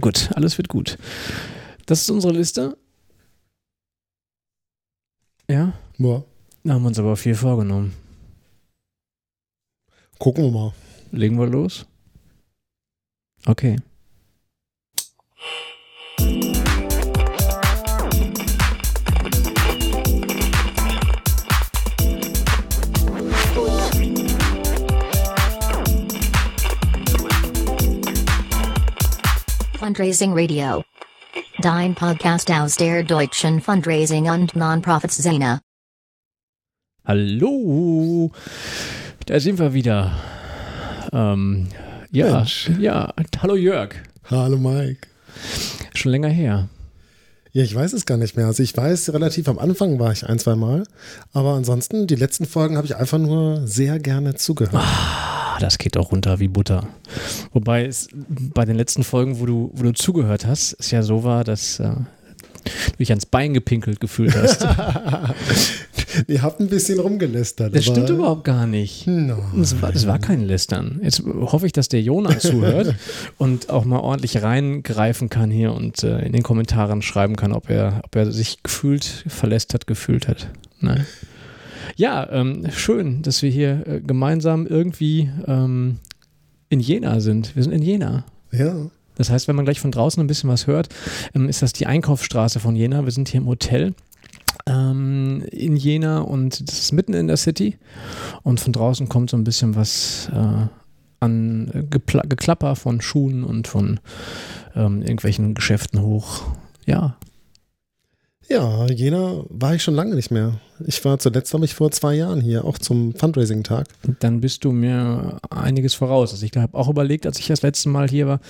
Gut, alles wird gut. Das ist unsere Liste. Ja? Ja. Da haben wir uns aber viel vorgenommen. Gucken wir mal. Legen wir los? Okay. Fundraising Radio. Dein Podcast aus der deutschen Fundraising und Non-Profits-Szene. Hallo, da sind wir wieder. Ähm, ja, Mensch. ja, hallo Jörg. Hallo Mike. Schon länger her. Ja, ich weiß es gar nicht mehr. Also ich weiß, relativ am Anfang war ich ein, zwei Mal. Aber ansonsten, die letzten Folgen habe ich einfach nur sehr gerne zugehört. Ah, das geht auch runter wie Butter. Wobei es bei den letzten Folgen, wo du, wo du zugehört hast, es ja so war, dass äh, du dich ans Bein gepinkelt gefühlt hast. Ihr habt ein bisschen rumgelästert. Das stimmt überhaupt gar nicht. No. Das war, das war kein Lästern. Jetzt hoffe ich, dass der Jonas zuhört und auch mal ordentlich reingreifen kann hier und äh, in den Kommentaren schreiben kann, ob er, ob er sich gefühlt verlästert gefühlt hat. Nein. Ja, ähm, schön, dass wir hier äh, gemeinsam irgendwie ähm, in Jena sind. Wir sind in Jena. Ja. Das heißt, wenn man gleich von draußen ein bisschen was hört, ähm, ist das die Einkaufsstraße von Jena. Wir sind hier im Hotel ähm, in Jena und das ist mitten in der City. Und von draußen kommt so ein bisschen was äh, an äh, Geklapper von Schuhen und von ähm, irgendwelchen Geschäften hoch. Ja, Ja, Jena war ich schon lange nicht mehr. Ich war zuletzt, glaube ich, vor zwei Jahren hier, auch zum Fundraising-Tag. dann bist du mir einiges voraus. Also ich habe auch überlegt, als ich das letzte Mal hier war,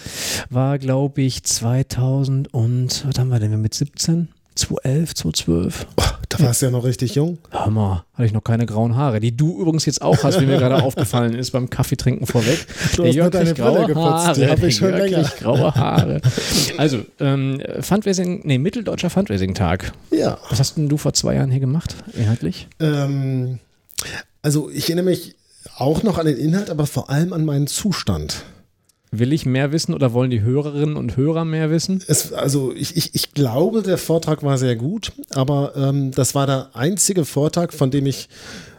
war glaube ich 2000 und, was haben wir denn, mit 17? 2011, 2012? Oh, da warst du ja noch richtig jung. Mal, hatte ich noch keine grauen Haare, die du übrigens jetzt auch hast, wie mir gerade aufgefallen ist beim Kaffeetrinken vorweg. Du hast nur deine graue Brille geputzt, Haare, die hab ich schon der Jörg länger. graue Haare. Also, ähm, Fundraising, nee, Mitteldeutscher Fundraising-Tag. Ja. Was hast denn du vor zwei Jahren hier gemacht, inhaltlich? Ähm, also ich erinnere mich auch noch an den Inhalt, aber vor allem an meinen Zustand. Will ich mehr wissen oder wollen die Hörerinnen und Hörer mehr wissen? Es, also ich, ich, ich glaube, der Vortrag war sehr gut, aber ähm, das war der einzige Vortrag, von dem ich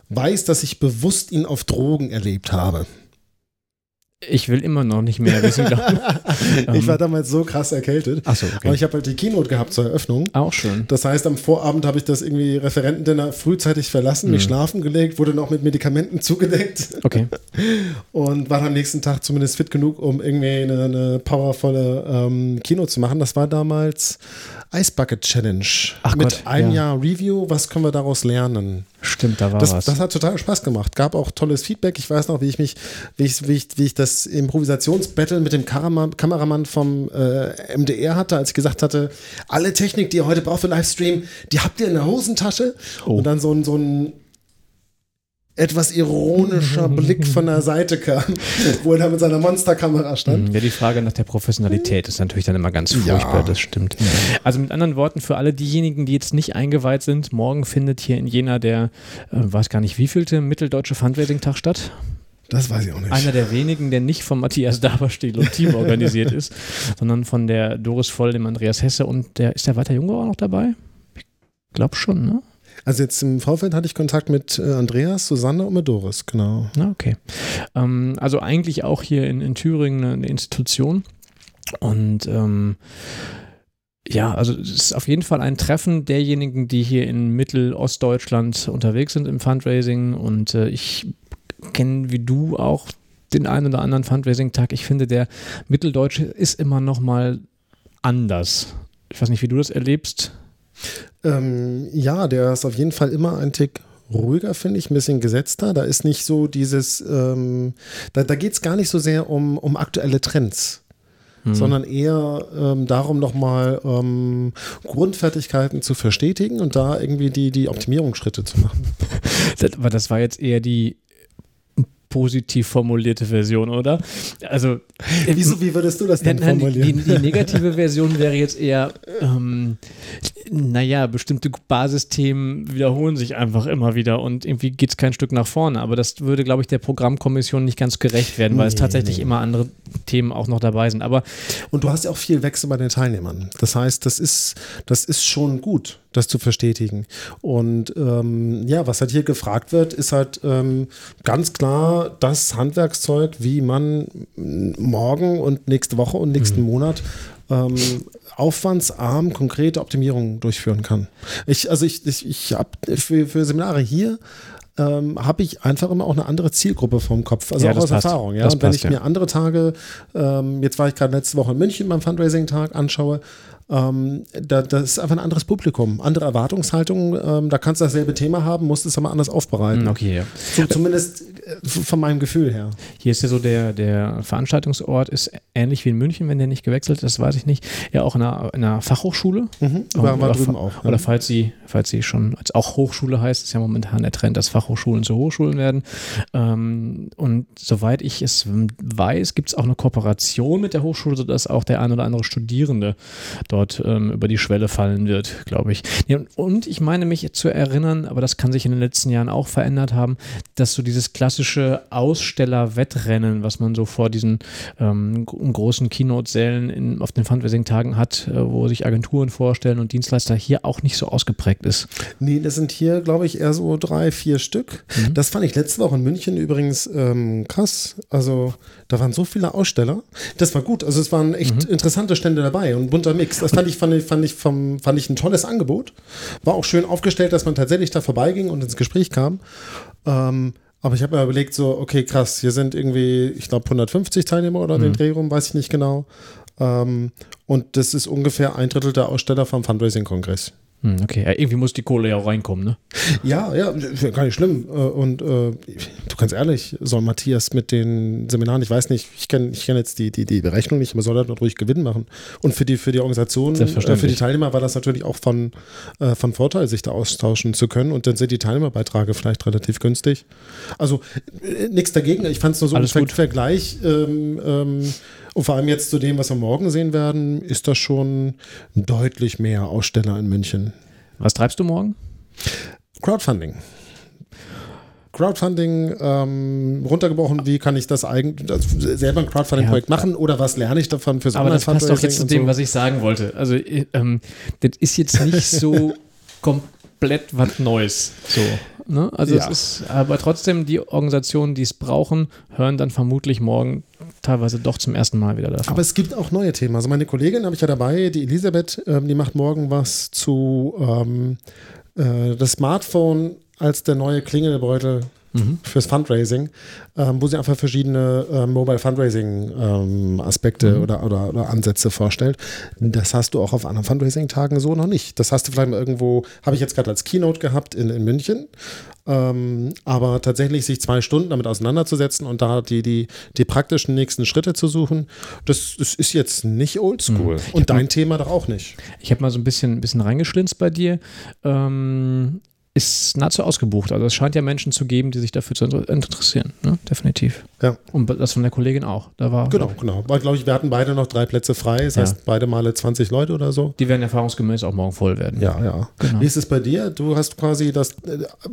weiß, dass ich bewusst ihn auf Drogen erlebt habe. Ich will immer noch nicht mehr wissen. ich. ich war damals so krass erkältet. Achso, Aber okay. ich habe halt die Keynote gehabt zur Eröffnung. Auch schön. Das heißt, am Vorabend habe ich das irgendwie Referentendinner frühzeitig verlassen, mich schlafen gelegt, wurde noch mit Medikamenten zugedeckt Okay. und war am nächsten Tag zumindest fit genug, um irgendwie eine, eine powervolle ähm, Keynote zu machen. Das war damals Ice Bucket Challenge. Ach mit Gott, einem ja. Jahr Review. Was können wir daraus lernen? Stimmt, da war Das, was. das hat total Spaß gemacht. Gab auch tolles Feedback. Ich weiß noch, wie ich mich, wie ich, wie ich, wie ich das Improvisationsbattle mit dem Kameramann, Kameramann vom äh, MDR hatte, als ich gesagt hatte, alle Technik, die ihr heute braucht für Livestream, die habt ihr in der Hosentasche. Oh. Und dann so ein, so ein etwas ironischer Blick von der Seite kam, wo er da mit seiner Monsterkamera stand. Ja, die Frage nach der Professionalität ist natürlich dann immer ganz Ja. furchtbar, das stimmt. Also mit anderen Worten, für alle diejenigen, die jetzt nicht eingeweiht sind, morgen findet hier in Jena der, äh, weiß gar nicht, wievielte Mitteldeutsche Fundraising-Tag statt. Das weiß ich auch nicht. Einer der wenigen, der nicht von Matthias Daberstiel und Team organisiert ist, sondern von der Doris Voll, dem Andreas Hesse und der, ist der Walter Jungbauer auch noch dabei? Ich glaube schon, ne? Also jetzt im Vorfeld hatte ich Kontakt mit äh, Andreas, Susanne und mit Doris, genau. Na, okay. Ähm, also eigentlich auch hier in, in Thüringen eine, eine Institution. Und ähm, ja, also es ist auf jeden Fall ein Treffen derjenigen, die hier in Mittel-Ostdeutschland unterwegs sind im Fundraising. Und äh, ich kenne wie du auch den einen oder anderen Fundraising-Tag. Ich finde, der Mitteldeutsche ist immer noch mal anders. Ich weiß nicht, wie du das erlebst. Ähm, ja, der ist auf jeden Fall immer ein Tick ruhiger, finde ich, ein bisschen gesetzter. Da ist nicht so dieses, ähm, da, da geht es gar nicht so sehr um, um aktuelle Trends. Sondern eher ähm, darum, nochmal ähm, Grundfertigkeiten zu verstetigen und da irgendwie die, die Optimierungsschritte zu machen. Das, aber das war jetzt eher die positiv formulierte Version, oder? Also, Wieso, wie würdest du das denn formulieren? die, die negative Version wäre jetzt eher, ähm, naja, bestimmte Basisthemen wiederholen sich einfach immer wieder und irgendwie geht es kein Stück nach vorne. Aber das würde, glaube ich, der Programmkommission nicht ganz gerecht werden, weil nee, es tatsächlich nee. immer andere Themen auch noch dabei sind. Aber und du hast ja auch viel Wechsel bei den Teilnehmern. Das heißt, das ist, das ist schon gut, das zu verstetigen. Und ähm, ja, was halt hier gefragt wird, ist halt ähm, ganz klar das Handwerkszeug, wie man morgen und nächste Woche und nächsten mhm. Monat ähm, aufwandsarm konkrete Optimierungen durchführen kann. Ich, also ich, ich, ich habe für, für Seminare hier ähm, habe ich einfach immer auch eine andere Zielgruppe vom Kopf, also ja, auch aus passt. Erfahrung. Ja? und wenn passt, ich ja. mir andere Tage, ähm, jetzt war ich gerade letzte Woche in München beim Fundraising-Tag anschaue, ähm, da, das ist einfach ein anderes Publikum, andere Erwartungshaltung. Ähm, da kannst du dasselbe Thema haben, musst es aber anders aufbereiten. Okay, ja. So, zumindest von meinem Gefühl her. Hier ist ja so der, der Veranstaltungsort ist ähnlich wie in München, wenn der nicht gewechselt ist, das weiß ich nicht. Ja, auch in einer, in einer Fachhochschule. Mhm, war, war drüben auch. Oder falls sie, falls sie schon als auch Hochschule heißt, ist ja momentan der Trend, dass Fachhochschulen zu Hochschulen werden. Ähm, und soweit ich es weiß, gibt es auch eine Kooperation mit der Hochschule, sodass auch der ein oder andere Studierende dort ähm, über die Schwelle fallen wird, glaube ich. Ja, und ich meine mich zu erinnern, aber das kann sich in den letzten Jahren auch verändert haben, dass so dieses klassische klassische Ausstellerwettrennen, was man so vor diesen ähm, großen Keynote-Sälen auf den Fundraising-Tagen hat, äh, wo sich Agenturen vorstellen und Dienstleister hier auch nicht so ausgeprägt ist. Nee, das sind hier, glaube ich, eher so drei, vier Stück. Mhm. Das fand ich letzte Woche in München übrigens ähm, krass. Also da waren so viele Aussteller. Das war gut. Also es waren echt mhm. interessante Stände dabei und bunter Mix. Das fand ich, fand ich, fand ich, vom, fand ich ein tolles Angebot. War auch schön aufgestellt, dass man tatsächlich da vorbeiging und ins Gespräch kam. Ähm, aber ich habe mir überlegt, so, okay, krass, hier sind irgendwie, ich glaube, 150 Teilnehmer oder mhm. den Dreh rum, weiß ich nicht genau. Ähm, und das ist ungefähr ein Drittel der Aussteller vom Fundraising-Kongress. Hm, okay, ja, irgendwie muss die Kohle ja auch reinkommen, ne? Ja, ja, gar nicht schlimm. Äh, und äh, du kannst ehrlich, soll Matthias mit den Seminaren, ich weiß nicht, ich kenne ich kenn jetzt die, die, die Berechnung nicht, aber soll er halt ruhig Gewinn machen. Und für die, für die Organisation, äh, für die Teilnehmer war das natürlich auch von, äh, von Vorteil, sich da austauschen zu können. Und dann sind die Teilnehmerbeiträge vielleicht relativ günstig. Also äh, nichts dagegen. Ich fand es nur so Alles ein Ver Vergleich. Ähm, ähm, und vor allem jetzt zu dem, was wir morgen sehen werden, ist das schon deutlich mehr Aussteller in München. Was treibst du morgen? Crowdfunding. Crowdfunding ähm, runtergebrochen, wie kann ich das eigentlich selber ein Crowdfunding-Projekt ja, machen oder was lerne ich davon fürs Aber das passt doch jetzt zu dem, so. was ich sagen wollte. Also ähm, das ist jetzt nicht so komplett was Neues. So. Ne? Also ja. es ist, aber trotzdem, die Organisationen, die es brauchen, hören dann vermutlich morgen teilweise doch zum ersten Mal wieder davon. Aber es gibt auch neue Themen. Also meine Kollegin habe ich ja dabei, die Elisabeth, ähm, die macht morgen was zu ähm, äh, das Smartphone als der neue Klingelbeutel mhm. fürs Fundraising, ähm, wo sie einfach verschiedene äh, Mobile Fundraising ähm, Aspekte mhm. oder, oder, oder, Ansätze vorstellt. Das hast du auch auf anderen Fundraising-Tagen so noch nicht. Das hast du vielleicht mal irgendwo, habe ich jetzt gerade als Keynote gehabt in, in München. Ähm, aber tatsächlich sich zwei Stunden damit auseinanderzusetzen und da die, die, die praktischen nächsten Schritte zu suchen, das, das ist jetzt nicht oldschool. Mhm. Und dein mal, Thema doch auch nicht. Ich habe mal so ein bisschen, ein bisschen reingeschlinzt bei dir. Ähm, ist nahezu ausgebucht. Also es scheint ja Menschen zu geben, die sich dafür zu interessieren, ne? definitiv. Ja. Und das von der Kollegin auch. Da war, genau, genau. Weil, glaube ich, wir hatten beide noch drei Plätze frei. Das ja. heißt, beide Male 20 Leute oder so. Die werden erfahrungsgemäß auch morgen voll werden. Ja, ja. Genau. Wie ist es bei dir? Du hast quasi das,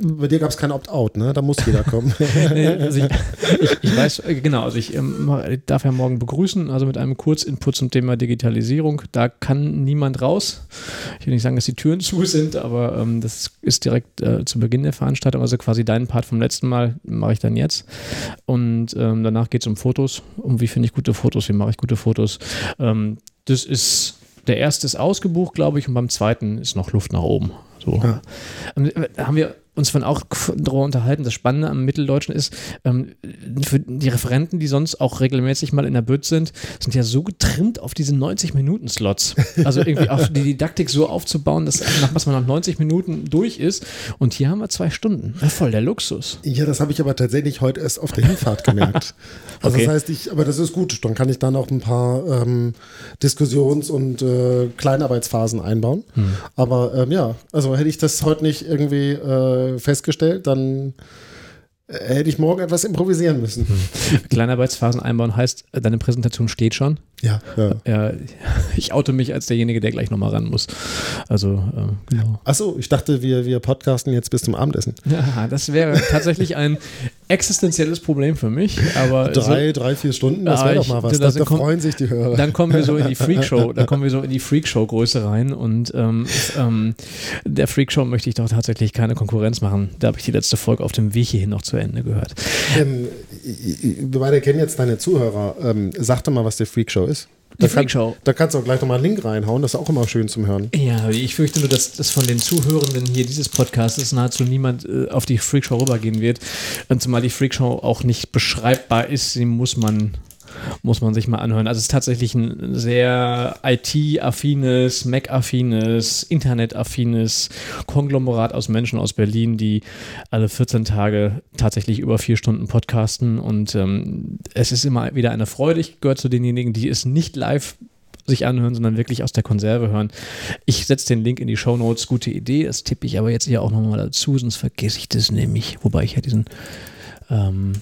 bei dir gab es kein Opt-out, ne? Da muss jeder kommen. nee, also ich, ich, ich, weiß, genau, also ich ähm, darf ja morgen begrüßen, also mit einem Kurzinput zum Thema Digitalisierung. Da kann niemand raus. Ich will nicht sagen, dass die Türen zu sind, aber ähm, das ist direkt äh, zu Beginn der Veranstaltung, also quasi deinen Part vom letzten Mal mache ich dann jetzt. Und ähm, danach geht es um Fotos, um wie finde ich gute Fotos, wie mache ich gute Fotos. Ähm, das ist, der erste ist ausgebucht, glaube ich, und beim zweiten ist noch Luft nach oben. So. Ja. Ähm, haben wir uns von auch darüber unterhalten. Das Spannende am Mitteldeutschen ist, ähm, für die Referenten, die sonst auch regelmäßig mal in der Bütt sind, sind ja so getrimmt auf diese 90-Minuten-Slots. Also irgendwie auf die Didaktik so aufzubauen, dass nach was man nach 90 Minuten durch ist. Und hier haben wir zwei Stunden. Voll der Luxus. Ja, das habe ich aber tatsächlich heute erst auf der Hinfahrt gemerkt. Also okay. das heißt, ich, aber das ist gut. Dann kann ich da noch ein paar ähm, Diskussions- und äh, Kleinarbeitsphasen einbauen. Hm. Aber ähm, ja, also hätte ich das heute nicht irgendwie äh, festgestellt, dann äh, hätte ich morgen etwas improvisieren müssen. Hm. Kleinarbeitsphasen einbauen heißt, deine Präsentation steht schon? Ja, ja. Ja, ich oute mich als derjenige, der gleich nochmal ran muss. Also, äh, genau. Achso, ich dachte, wir, wir podcasten jetzt bis zum Abendessen. Ja, das wäre tatsächlich ein existenzielles Problem für mich. Aber Drei, drei, vier Stunden, das Ah, wäre doch ich- mal was. Da, da kommt- freuen sich die Hörer. dann kommen wir so in die Freakshow, dann kommen wir so in die Freakshow-Größe rein und ähm, ähm, der Freakshow möchte ich doch tatsächlich keine Konkurrenz machen. Da habe ich die letzte Folge auf dem Weg hierhin noch zu Ende gehört. Ähm, wir beide kennen jetzt deine Zuhörer. Ähm, sag doch mal, was die Freakshow ist. Die Da kann- Freakshow. Da kannst du auch gleich nochmal einen Link reinhauen. Das ist auch immer schön zum Hören. Ja, ich fürchte nur, dass, dass von den Zuhörenden hier dieses Podcasts nahezu niemand äh, auf die Freakshow rübergehen wird. Und zumal die Freakshow auch nicht beschreibbar ist, sie muss man, muss man sich mal anhören. Also es ist tatsächlich ein sehr IT-affines, Mac-affines, Internet-affines Konglomerat aus Menschen aus Berlin, die alle 14 Tage tatsächlich über vier Stunden podcasten. Und ähm, es ist immer wieder eine Freude. Ich gehöre zu denjenigen, die es nicht live sich anhören, sondern wirklich aus der Konserve hören. Ich setze den Link in die Show Notes. Gute Idee. Das tippe ich aber jetzt hier auch nochmal dazu, sonst vergesse ich das nämlich. Wobei ich ja diesen, ähm,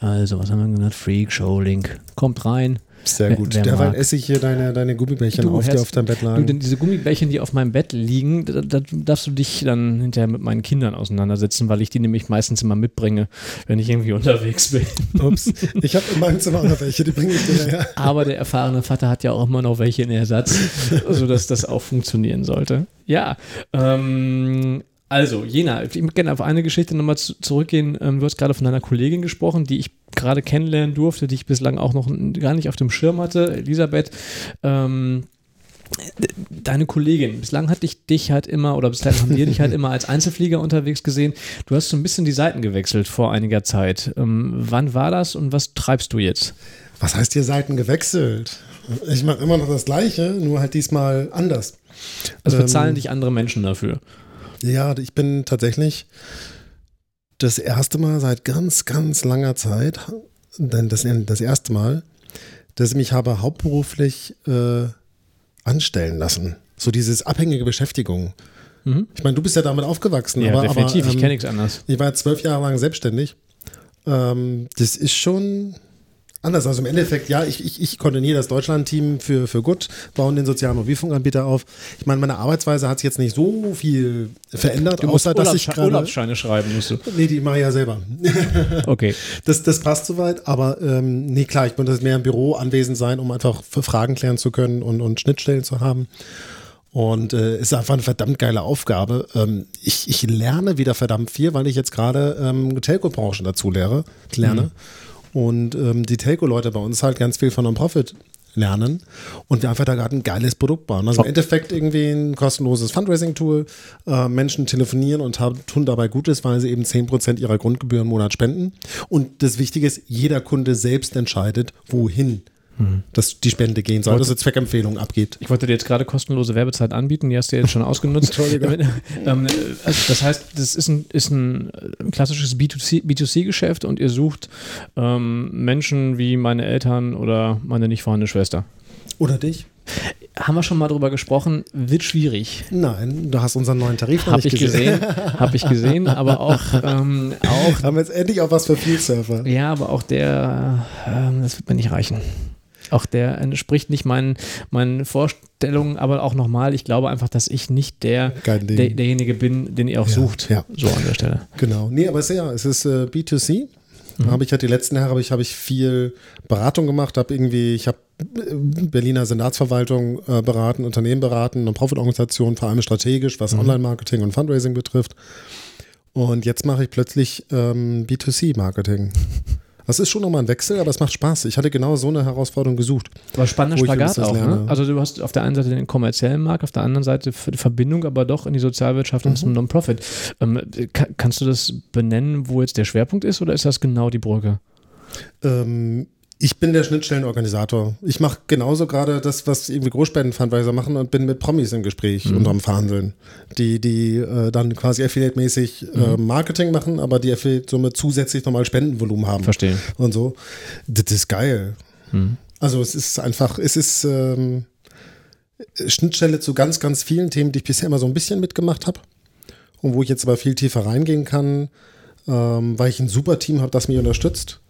also was haben wir genannt? Freak Show Link. Kommt rein. Sehr Wer- gut. wer Derweil mag. esse ich hier deine, deine Gummibärchen Du, auf, die auf deinem Bett Du, lagen. denn diese Gummibärchen, die auf meinem Bett liegen, da, da darfst du dich dann hinterher mit meinen Kindern auseinandersetzen, weil ich die nämlich meistens immer mitbringe, wenn ich irgendwie unterwegs bin. Ups. Ich habe in meinem Zimmer noch welche, die bringe ich dir her. Aber der erfahrene Vater hat ja auch immer noch welche in Ersatz, sodass das auch funktionieren sollte. Ja, ähm, also Jena, ich möchte gerne auf eine Geschichte nochmal zu, zurückgehen. Ähm, du hast gerade von deiner Kollegin gesprochen, die ich gerade kennenlernen durfte, die ich bislang auch noch gar nicht auf dem Schirm hatte, Elisabeth. Ähm, Deine Kollegin, bislang hatte ich dich halt immer, oder bislang haben wir dich halt immer als Einzelflieger unterwegs gesehen. Du hast so ein bisschen die Seiten gewechselt vor einiger Zeit. Ähm, wann war das und was treibst du jetzt? Was heißt hier Seiten gewechselt? Ich mache immer noch das Gleiche, nur halt diesmal anders. Also Ähm, bezahlen dich andere Menschen dafür. Ja, ich bin tatsächlich das erste Mal seit ganz, ganz langer Zeit, denn das, das erste Mal, dass ich mich habe hauptberuflich äh, anstellen lassen. So dieses abhängige Beschäftigung. Mhm. Ich meine, du bist ja damit aufgewachsen, Ja, aber, definitiv, aber ich ähm, kenne nichts anderes. ich war zwölf Jahre lang selbstständig. Ähm, das ist schon anders. Also im Endeffekt, ja, ich, ich, ich koordiniere das Deutschland-Team für, für Gut, bauen den sozialen Mobilfunkanbieter auf. Ich meine, meine Arbeitsweise hat sich jetzt nicht so viel verändert, Du musst außer dass ich gerade. Urlaubsscheine schreiben, musst du. Nee, die mache ich ja selber. Okay. Das, das passt soweit, aber ähm, nee, klar, ich muss mehr im Büro anwesend sein, um einfach für Fragen klären zu können und, und Schnittstellen zu haben. Und äh, ist einfach eine verdammt geile Aufgabe. Ähm, ich, ich lerne wieder verdammt viel, weil ich jetzt gerade ähm, Telco-Branche dazu lehre, lerne. Und ähm, die Telco-Leute bei uns halt ganz viel von Non-Profit lernen und wir einfach da gerade ein geiles Produkt bauen. Also im Endeffekt irgendwie ein kostenloses Fundraising-Tool. Äh, Menschen telefonieren und haben, tun dabei Gutes, weil sie eben 10% ihrer Grundgebühren im Monat spenden. Und das Wichtige ist, jeder Kunde selbst entscheidet, wohin dass die Spende gehen soll, dass eine Zweckempfehlung abgeht. Ich wollte dir jetzt gerade kostenlose Werbezeit anbieten, die hast du jetzt schon ausgenutzt. Entschuldigung. ähm, also das heißt, das ist ein, ist ein äh, klassisches B2C B2C-Geschäft und ihr sucht ähm, Menschen wie meine Eltern oder meine nicht vorhandene Schwester. Oder dich? Haben wir schon mal drüber gesprochen, wird schwierig. Nein, du hast unseren neuen Tarif noch Habe nicht ich gesehen, habe ich gesehen, aber auch, ähm, auch Haben wir jetzt endlich auch was für Field-Surfer. Ja, aber auch der, ähm, das wird mir nicht reichen. Auch der entspricht nicht meinen, meinen Vorstellungen, aber auch nochmal, ich glaube einfach, dass ich nicht der, der derjenige bin, den ihr auch Ja, sucht. ja. So an der Stelle. Genau. Nee, aber es ist ja, es ist äh, B2C. Da habe ich halt die letzten Jahre habe ich, habe ich viel Beratung gemacht, habe irgendwie, ich habe äh, Berliner Senatsverwaltung äh, beraten, Unternehmen beraten, Non-Profit-Organisationen, vor allem strategisch, was Online-Marketing und Fundraising betrifft. Und jetzt mache ich plötzlich ähm, B2C-Marketing. Das ist schon nochmal ein Wechsel, aber es macht Spaß. Ich hatte genau so eine Herausforderung gesucht. Aber spannender Spagat auch. Ne? Also du hast auf der einen Seite den kommerziellen Markt, auf der anderen Seite die Verbindung, aber doch in die Sozialwirtschaft und zum Non-Profit. Ähm, ka kannst du das benennen, wo jetzt der Schwerpunkt ist oder ist das genau die Brücke? Ähm, ich bin der Schnittstellenorganisator. Ich mache genauso gerade das, was irgendwie Großspendenfundraiser machen und bin mit Promis im Gespräch und am Verhandeln, die, die äh, dann quasi Affiliate-mäßig äh, Marketing machen, aber die Affiliate somit zusätzlich nochmal Spendenvolumen haben. Verstehe. Und so. Das ist geil. Also es ist einfach, es ist ähm, Schnittstelle zu ganz, ganz vielen Themen, die ich bisher immer so ein bisschen mitgemacht habe. Und wo ich jetzt aber viel tiefer reingehen kann. ähm, weil ich ein super Team habe, das mich unterstützt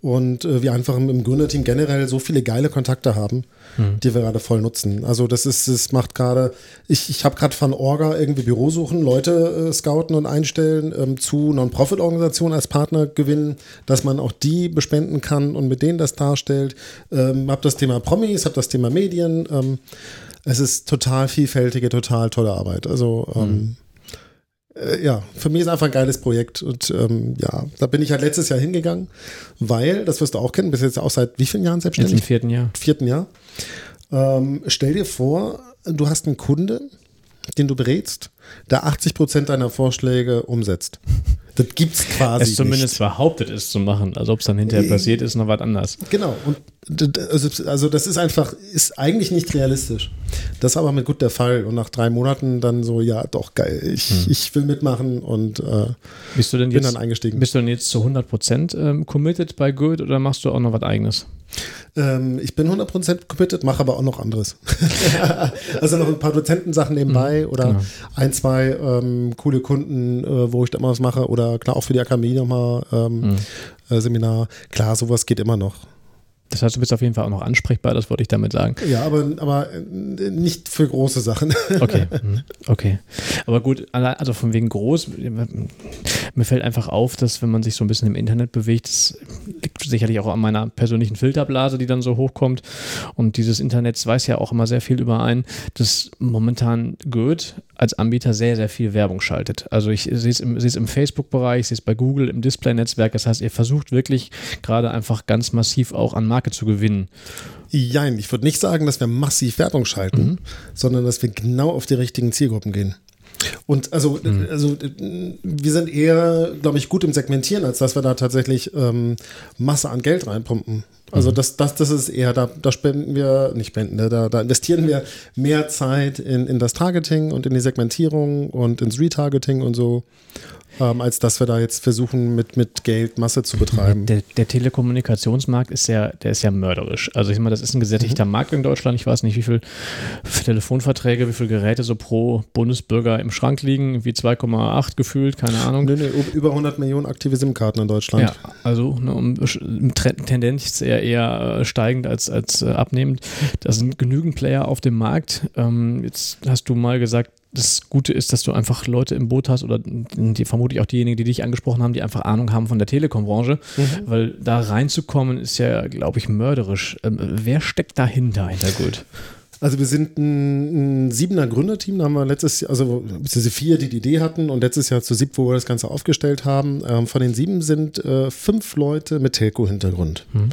und äh, wir einfach im, im Gründerteam generell so viele geile Kontakte haben, mhm. die wir gerade voll nutzen. Also das ist, es macht gerade, ich, ich habe gerade von Orga irgendwie Büro suchen, Leute äh, scouten und einstellen, ähm, zu Non-Profit-Organisationen als Partner gewinnen, dass man auch die bespenden kann und mit denen das darstellt. Ähm, hab das Thema Promis, hab das Thema Medien. Ähm, es ist total vielfältige, total tolle Arbeit. Also mhm äh, ja, für mich ist einfach ein geiles Projekt. Und ähm, ja, da bin ich halt letztes Jahr hingegangen, weil, das wirst du auch kennen, bist jetzt auch seit wie vielen Jahren selbstständig? Jetzt im vierten Jahr. Vierten Jahr. Ähm, stell dir vor, du hast einen Kunde, den du berätst, der 80 Prozent deiner Vorschläge umsetzt. Das gibt es quasi. Es zumindest nicht. behauptet, es zu machen. Also ob es dann hinterher passiert, ist noch was anderes. Genau. Und also, also das ist einfach, ist eigentlich nicht realistisch. Das war aber mit gut der Fall. Und nach drei Monaten dann so, ja, doch, geil, ich, hm. ich will mitmachen und äh, bist du denn bin jetzt, dann eingestiegen. Bist du denn jetzt zu 100 Prozent ähm, committed bei Good oder machst du auch noch was eigenes? Ähm, ich bin 100% committed, mache aber auch noch anderes. also noch ein paar Dozentensachen nebenbei mhm, oder genau. ein, zwei ähm, coole Kunden, äh, wo ich da mal was mache oder klar auch für die Akademie nochmal ähm, mhm. äh, Seminar. Klar, sowas geht immer noch. Das heißt, du bist auf jeden Fall auch noch ansprechbar, das wollte ich damit sagen. Ja, aber, aber äh, nicht für große Sachen. Okay, mhm, okay. Aber gut, also von wegen groß, mir fällt einfach auf, dass wenn man sich so ein bisschen im Internet bewegt, das liegt sicherlich auch an meiner persönlichen Filterblase, die dann so hochkommt. Und dieses Internet weiß ja auch immer sehr viel über einen, dass momentan Goethe als Anbieter sehr, sehr viel Werbung schaltet. Also ich sehe es im, im Facebook-Bereich, ich sehe es bei Google, im Display-Netzwerk. Das heißt, ihr versucht wirklich gerade einfach ganz massiv auch an Marke zu gewinnen. Jein, ich würde nicht sagen, dass wir massiv Werbung schalten, mhm. sondern dass wir genau auf die richtigen Zielgruppen gehen. Und also, mhm. also wir sind eher, glaube ich, gut im Segmentieren, als dass wir da tatsächlich ähm, Masse an Geld reinpumpen. Also mhm. das, das, das ist eher, da, da spenden wir, nicht spenden, ne, da, da investieren wir mehr Zeit in, in das Targeting und in die Segmentierung und ins Retargeting und so ähm, als dass wir da jetzt versuchen, mit, mit Geld Masse zu betreiben. Der, der Telekommunikationsmarkt ist ja, der ist ja mörderisch. Also ich meine, das ist ein gesättigter mhm. Markt in Deutschland. Ich weiß nicht, wie viele Telefonverträge, wie viele Geräte so pro Bundesbürger im Schrank liegen, wie 2,8 gefühlt, keine Ahnung. Nee, nee, über 100 Millionen aktive SIM-Karten in Deutschland. Ja, also ne, um, Tendenz eher, eher äh, steigend als, als äh, abnehmend. Da sind genügend Player auf dem Markt. Ähm, jetzt hast du mal gesagt, das Gute ist, dass du einfach Leute im Boot hast oder die, vermutlich auch diejenigen, die dich angesprochen haben, die einfach Ahnung haben von der Telekom-Branche, mhm. weil da reinzukommen ist ja, glaube ich, mörderisch. Ähm, wer steckt dahinter, hinter Gut? Also wir sind ein, ein siebener Gründerteam, da haben wir letztes Jahr, also diese vier, die die Idee hatten und letztes Jahr zu sieb, wo wir das Ganze aufgestellt haben. Ähm, von den sieben sind äh, fünf Leute mit Telco-Hintergrund. Mhm.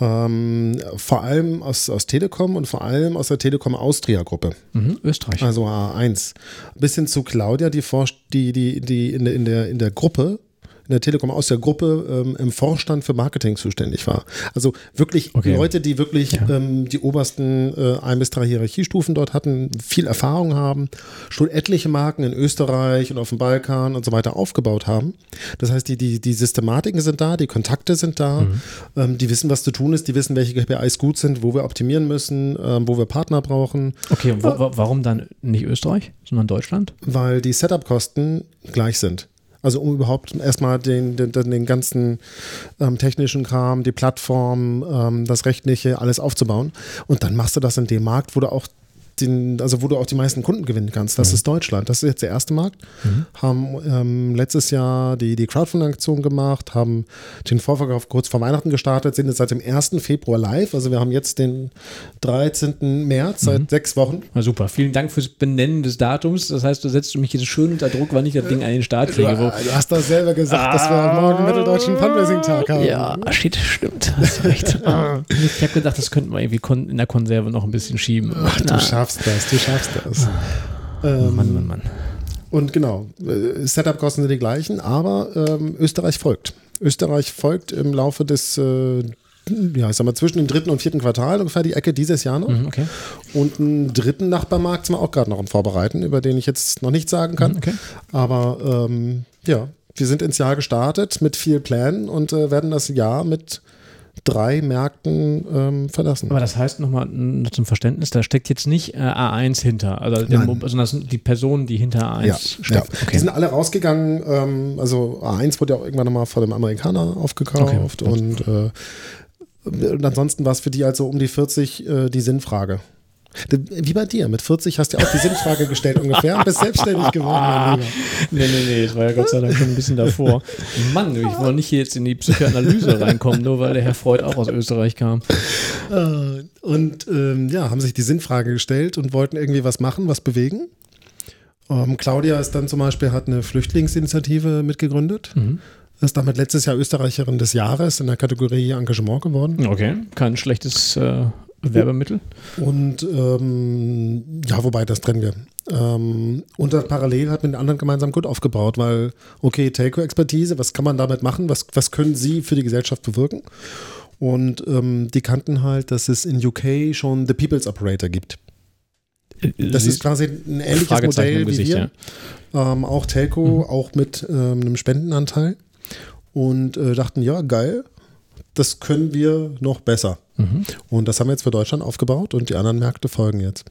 Ähm, vor allem aus, aus Telekom und vor allem aus der Telekom Austria Gruppe. Mhm, Österreich. Also A1. Bis hin zu Claudia, die, forscht, die, die, die in, der, in, der, in der Gruppe in der Telekom aus der Gruppe ähm, im Vorstand für Marketing zuständig war. Also wirklich okay. Leute, die wirklich ja. ähm, die obersten äh, ein bis drei Hierarchiestufen dort hatten, viel Erfahrung haben, schon etliche Marken in Österreich und auf dem Balkan und so weiter aufgebaut haben. Das heißt, die, die, die Systematiken sind da, die Kontakte sind da, mhm. ähm, die wissen, was zu tun ist, die wissen, welche KPIs gut sind, wo wir optimieren müssen, ähm, wo wir Partner brauchen. Okay, und wo, warum dann nicht Österreich, sondern Deutschland? Weil die Setup-Kosten gleich sind. Also um überhaupt erstmal den, den, den ganzen ähm, technischen Kram, die Plattform, ähm, das Rechtliche, alles aufzubauen. Und dann machst du das in dem Markt, wo du auch den, also wo du auch die meisten Kunden gewinnen kannst. Das mhm. ist Deutschland. Das ist jetzt der erste Markt. Mhm. Haben ähm, letztes Jahr die, die Crowdfunding-Aktion gemacht, haben den Vorverkauf kurz vor Weihnachten gestartet, sind jetzt seit dem 1. Februar live. Also wir haben jetzt den 13. März, seit mhm. sechs Wochen. Na super. Vielen Dank fürs Benennen des Datums. Das heißt, du setzt mich jetzt schön unter Druck, wann ich das Ding an den Start kriege. Du, du hast doch selber gesagt, ah, dass wir morgen Mitteldeutschen Fundraising-Tag haben. Ja, shit, stimmt. Hast recht. ich habe gedacht, das könnten wir irgendwie in der Konserve noch ein bisschen schieben. Ach, du schaffst schaffst das, du schaffst das. Ähm, Mann, Mann, Mann. Und genau, äh, Setup-Kosten sind die gleichen, aber ähm, Österreich folgt. Österreich folgt im Laufe des, äh, ja, ich sag mal, zwischen dem dritten und vierten Quartal ungefähr die Ecke dieses Jahr noch. Mhm, okay. Und einen dritten Nachbarmarkt sind wir auch gerade noch am Vorbereiten, über den ich jetzt noch nichts sagen kann. Mhm, okay. Aber ähm, ja, wir sind ins Jahr gestartet mit viel Plänen und äh, werden das Jahr mit drei Märkten ähm, verlassen. Aber das heißt nochmal zum Verständnis, da steckt jetzt nicht äh, A1 hinter, also sondern das sind die Personen, die hinter A1 Ja, steckt. ja. Okay. Die sind alle rausgegangen. Ähm, also A1 wurde ja auch irgendwann nochmal von einem Amerikaner aufgekauft Okay. und, äh, und ansonsten war es für die also um die 40 äh, die Sinnfrage. Wie bei dir, mit 40 hast du auch die Sinnfrage gestellt ungefähr und bist selbstständig geworden, mein Lieber. Nee, nee, nee, das war ja Gott sei Dank schon ein bisschen davor. Mann, ich wollte nicht hier jetzt in die Psychoanalyse reinkommen, nur weil der Herr Freud auch aus Österreich kam. Äh, Und ähm, ja, haben sich die Sinnfrage gestellt und wollten irgendwie was machen, was bewegen. Ähm, Claudia ist dann zum Beispiel, hat eine Flüchtlingsinitiative mitgegründet. Mhm. Ist damit letztes Jahr Österreicherin des Jahres in der Kategorie Engagement geworden. Okay, kein schlechtes äh, Werbemittel. Und ähm, ja, wobei, das trennen wir. Ähm, und dann parallel hat mit den anderen gemeinsam gut aufgebaut, weil, okay, Telco-Expertise, was kann man damit machen? Was, was können sie für die Gesellschaft bewirken? Und ähm, die kannten halt, dass es in UK schon The People's Operator gibt. Das ist quasi ein ähnliches Modell wie Gesicht, wir. Ähm, auch Telco, auch mit ähm, einem Spendenanteil. Und äh, dachten, ja, geil, das können wir noch besser. Mhm. Und das haben wir jetzt für Deutschland aufgebaut und die anderen Märkte folgen jetzt.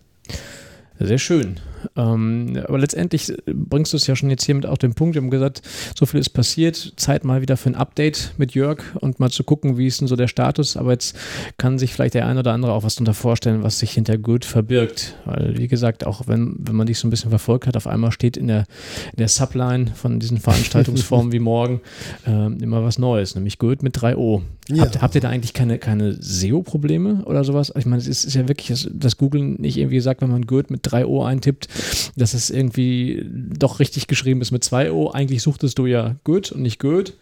Sehr schön. Ähm, aber letztendlich bringst du es ja schon jetzt hier mit auf den Punkt. Wir haben gesagt, so viel ist passiert. Zeit mal wieder für ein Update mit Jörg und mal zu gucken, wie ist denn so der Status. Aber jetzt kann sich vielleicht der ein oder andere auch was darunter vorstellen, was sich hinter Good verbirgt. Weil, wie gesagt, auch wenn, wenn man dich so ein bisschen verfolgt hat, auf einmal steht in der, in der Subline von diesen Veranstaltungsformen wie morgen ähm, immer was Neues, nämlich Good mit 3O. Ja. Habt, habt ihr da eigentlich keine, keine SEO-Probleme oder sowas? Ich meine, es ist, ist ja wirklich, dass, dass Google nicht irgendwie sagt, wenn man Good mit 3O eintippt, dass es irgendwie doch richtig geschrieben ist mit 2O. Eigentlich suchtest du ja Good und nicht Good.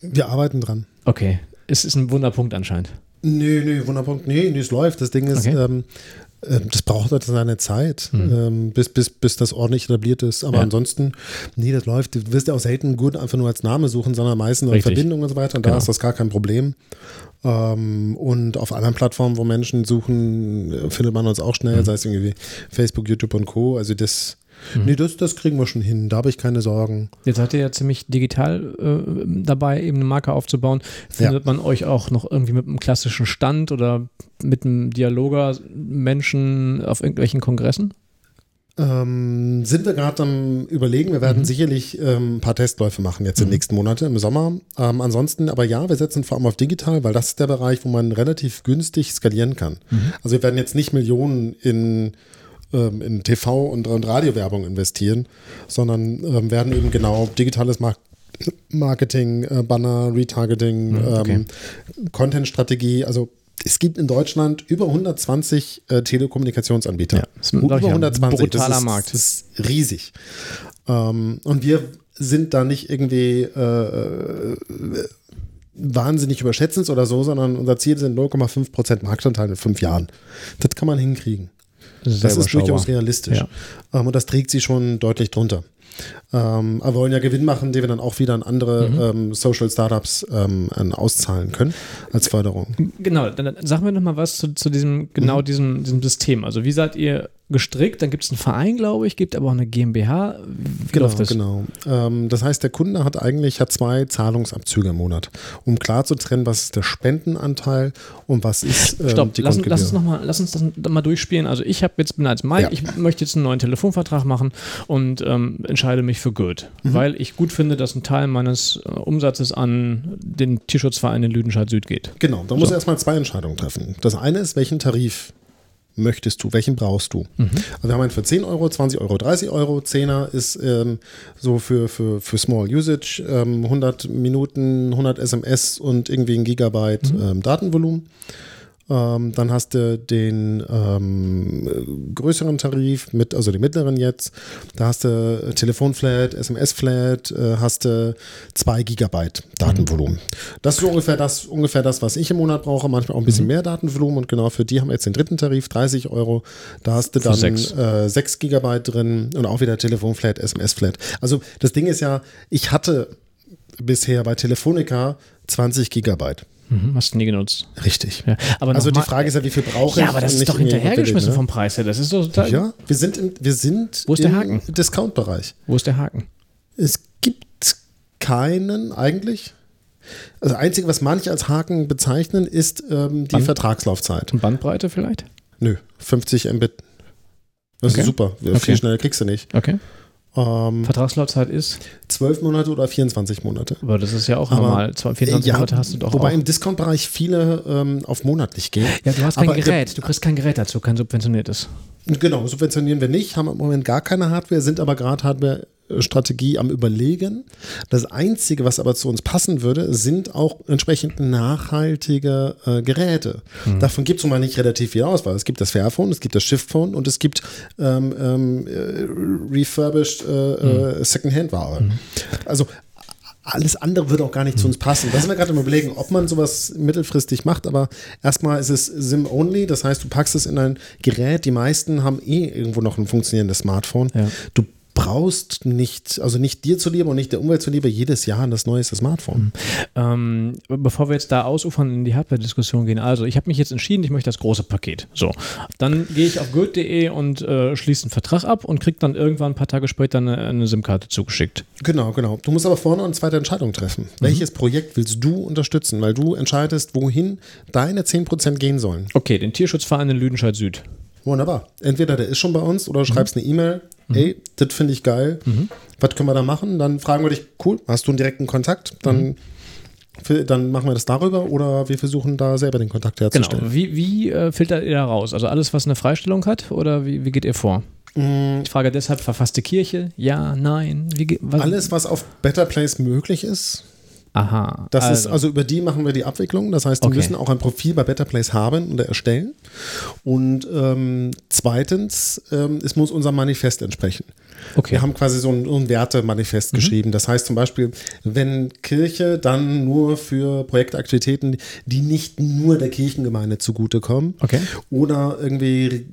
Wir arbeiten dran. Okay, es ist ein Wunderpunkt anscheinend. Nee, nee, Wunderpunkt. Nee, nee, es läuft. Das Ding ist, Okay. ähm, äh, das braucht halt seine Zeit, Hm. ähm, bis, bis, bis das ordentlich etabliert ist. Aber Ja. ansonsten, nee, das läuft. Du wirst ja auch selten gut einfach nur als Name suchen, sondern meistens als Richtig. Verbindung und so weiter. Und da Genau. ist das gar kein Problem. Ähm, und auf anderen Plattformen, wo Menschen suchen, äh, findet man uns auch schnell, Mhm. sei es irgendwie Facebook, YouTube und Co. Also das, nee, das, das kriegen wir schon hin. Da habe ich keine Sorgen. Jetzt seid ihr ja ziemlich digital äh, dabei, eben eine Marke aufzubauen. Findet man euch auch noch irgendwie mit einem klassischen Stand oder mit einem Dialoger Menschen auf irgendwelchen Kongressen? Ähm, sind wir gerade am Überlegen. Wir werden sicherlich ähm, ein paar Testläufe machen jetzt in den nächsten Monaten im Sommer. Ähm, ansonsten, aber ja, wir setzen vor allem auf digital, weil das ist der Bereich, wo man relativ günstig skalieren kann. Also wir werden jetzt nicht Millionen in ähm, in TV- und, und Radiowerbung investieren, sondern ähm, werden eben genau digitales Mark Marketing, äh, Banner, Retargeting, okay. ähm, Content-Strategie. Also es gibt in Deutschland über 120 äh, Telekommunikationsanbieter. Ja, das ist, über glaub ich, ein 120. brutaler das ist, Markt. Das ist riesig. Ähm, und wir sind da nicht irgendwie äh, äh, wahnsinnig überschätzend oder so, sondern unser Ziel sind 0,5% Marktanteil in fünf Jahren. Das kann man hinkriegen. Das ist durchaus realistisch. Ja. Ähm, und das trägt sie schon deutlich drunter. Ähm, aber wir wollen ja Gewinn machen, den wir dann auch wieder an andere Mhm. ähm, Social Startups ähm, auszahlen können als Förderung. Genau, dann, dann sag mir noch mal was zu, zu diesem, genau diesem, diesem System. Also wie seid ihr gestrickt? Dann gibt es einen Verein, glaube ich, gibt aber auch eine GmbH. Wie Genau, läuft das? genau. Ähm, das heißt, der Kunde hat eigentlich hat zwei Zahlungsabzüge im Monat, um klar zu trennen, was ist der Spendenanteil und was ist ähm, Stopp, die lass, Grundgebühr. lass uns noch mal, lass uns das mal durchspielen. Also ich habe jetzt bin als Mike, Ja. ich möchte jetzt einen neuen Telefonvertrag machen und ähm, entscheide mich für Good, Mhm. weil ich gut finde, dass ein Teil meines äh, Umsatzes an den Tierschutzverein in Lüdenscheid Süd geht. Genau, da muss er erstmal zwei Entscheidungen treffen. Das eine ist, welchen Tarif möchtest du, welchen brauchst du? Mhm. Also wir haben einen für 10 Euro, 20 Euro, 30 Euro. 10er ist ähm, so für, für, für Small Usage, ähm, 100 Minuten, 100 SMS und irgendwie ein Gigabyte Mhm. ähm, Datenvolumen. Ähm, dann hast du den ähm, äh, größeren Tarif mit, also den mittleren jetzt. Da hast du Telefonflat, SMS-Flat, äh, hast du 2 Gigabyte Datenvolumen. Das ist so ungefähr das, ungefähr das, was ich im Monat brauche. Manchmal auch ein bisschen mehr Datenvolumen. Und genau für die haben wir jetzt den dritten Tarif, 30 Euro. Da hast du dann sechs. äh, 6 Gigabyte drin und auch wieder Telefonflat, SMS-Flat. Also das Ding ist ja, ich hatte bisher bei Telefonica 20 Gigabyte. Mhm, hast du nie genutzt. Richtig. Ja, Also die Frage ist ja, wie viel brauche ich? Ja, aber das ist doch hinterhergeschmissen ne? vom Preis her. Das ist doch total. Ja, wir sind, im, wir sind Wo ist der im Haken? Discount-Bereich. Wo ist der Haken? Es gibt keinen eigentlich. Also das Einzige, was manche als Haken bezeichnen, ist ähm, die Band- Vertragslaufzeit. Und Bandbreite vielleicht? Nö, 50 Mbit. Das Okay. ist super. Viel Okay. schneller kriegst du nicht. Okay. Ähm, Vertragslaufzeit ist, 12 Monate oder 24 Monate. aber das ist ja auch Aber- normal. Zwar 24 Ja, Monate hast du doch wobei auch. im Discount-Bereich viele ähm, auf monatlich gehen. Ja, du hast kein aber Gerät. Du kriegst kein Gerät dazu, kein subventioniertes. Genau, subventionieren wir nicht, haben im Moment gar keine Hardware, sind aber gerade Hardware-Strategie am Überlegen. Das Einzige, was aber zu uns passen würde, sind auch entsprechend nachhaltige äh, Geräte. Davon gibt es nun mal nicht relativ viel Auswahl. Es gibt das Fairphone, es gibt das Shiftphone und es gibt ähm, ähm, äh, refurbished äh, äh, Secondhand-Ware. Also alles andere würde auch gar nicht zu uns passen. Da sind wir gerade im Überlegen, ob man sowas mittelfristig macht, aber erstmal ist es SIM-only, das heißt, du packst es in ein Gerät. Die meisten haben eh irgendwo noch ein funktionierendes Smartphone. Ja. Du brauchst nicht, also nicht dir zuliebe und nicht der Umwelt zuliebe, jedes Jahr das neueste Smartphone. Ähm, bevor wir jetzt da ausufern in die Hardware-Diskussion gehen, also ich habe mich jetzt entschieden, ich möchte das große Paket. So, dann gehe ich auf gold.de und äh, schließe einen Vertrag ab und kriege dann irgendwann ein paar Tage später eine, eine SIM-Karte zugeschickt. Genau, genau. Du musst aber vorne eine zweite Entscheidung treffen. Welches Projekt willst du unterstützen? Weil du entscheidest, wohin deine 10% gehen sollen. Okay, den Tierschutzverein in Lüdenscheid Süd. Wunderbar. Entweder der ist schon bei uns oder schreibst eine E-Mail. Ey, das finde ich geil. Was können wir da machen? Dann fragen wir dich, cool, hast du einen direkten Kontakt? Dann, fi- dann machen wir das darüber oder wir versuchen da selber den Kontakt Genau. herzustellen. Wie, wie äh, filtert ihr da raus? Also alles, was eine Freistellung hat oder wie, wie geht ihr vor? Mm. Ich frage deshalb, verfasste Kirche? Ja, nein? Wie, was? Alles, was auf Better Place möglich ist, Aha. das ist, also über die machen wir die Abwicklung. Das heißt, die Okay. müssen auch ein Profil bei Better Place haben oder erstellen. Und ähm, zweitens, ähm, es muss unserem Manifest entsprechen. okay. Wir haben quasi so ein, ein Wertemanifest geschrieben. Das heißt zum Beispiel, wenn Kirche dann nur für Projektaktivitäten, die nicht nur der Kirchengemeinde zugutekommen Okay. oder irgendwie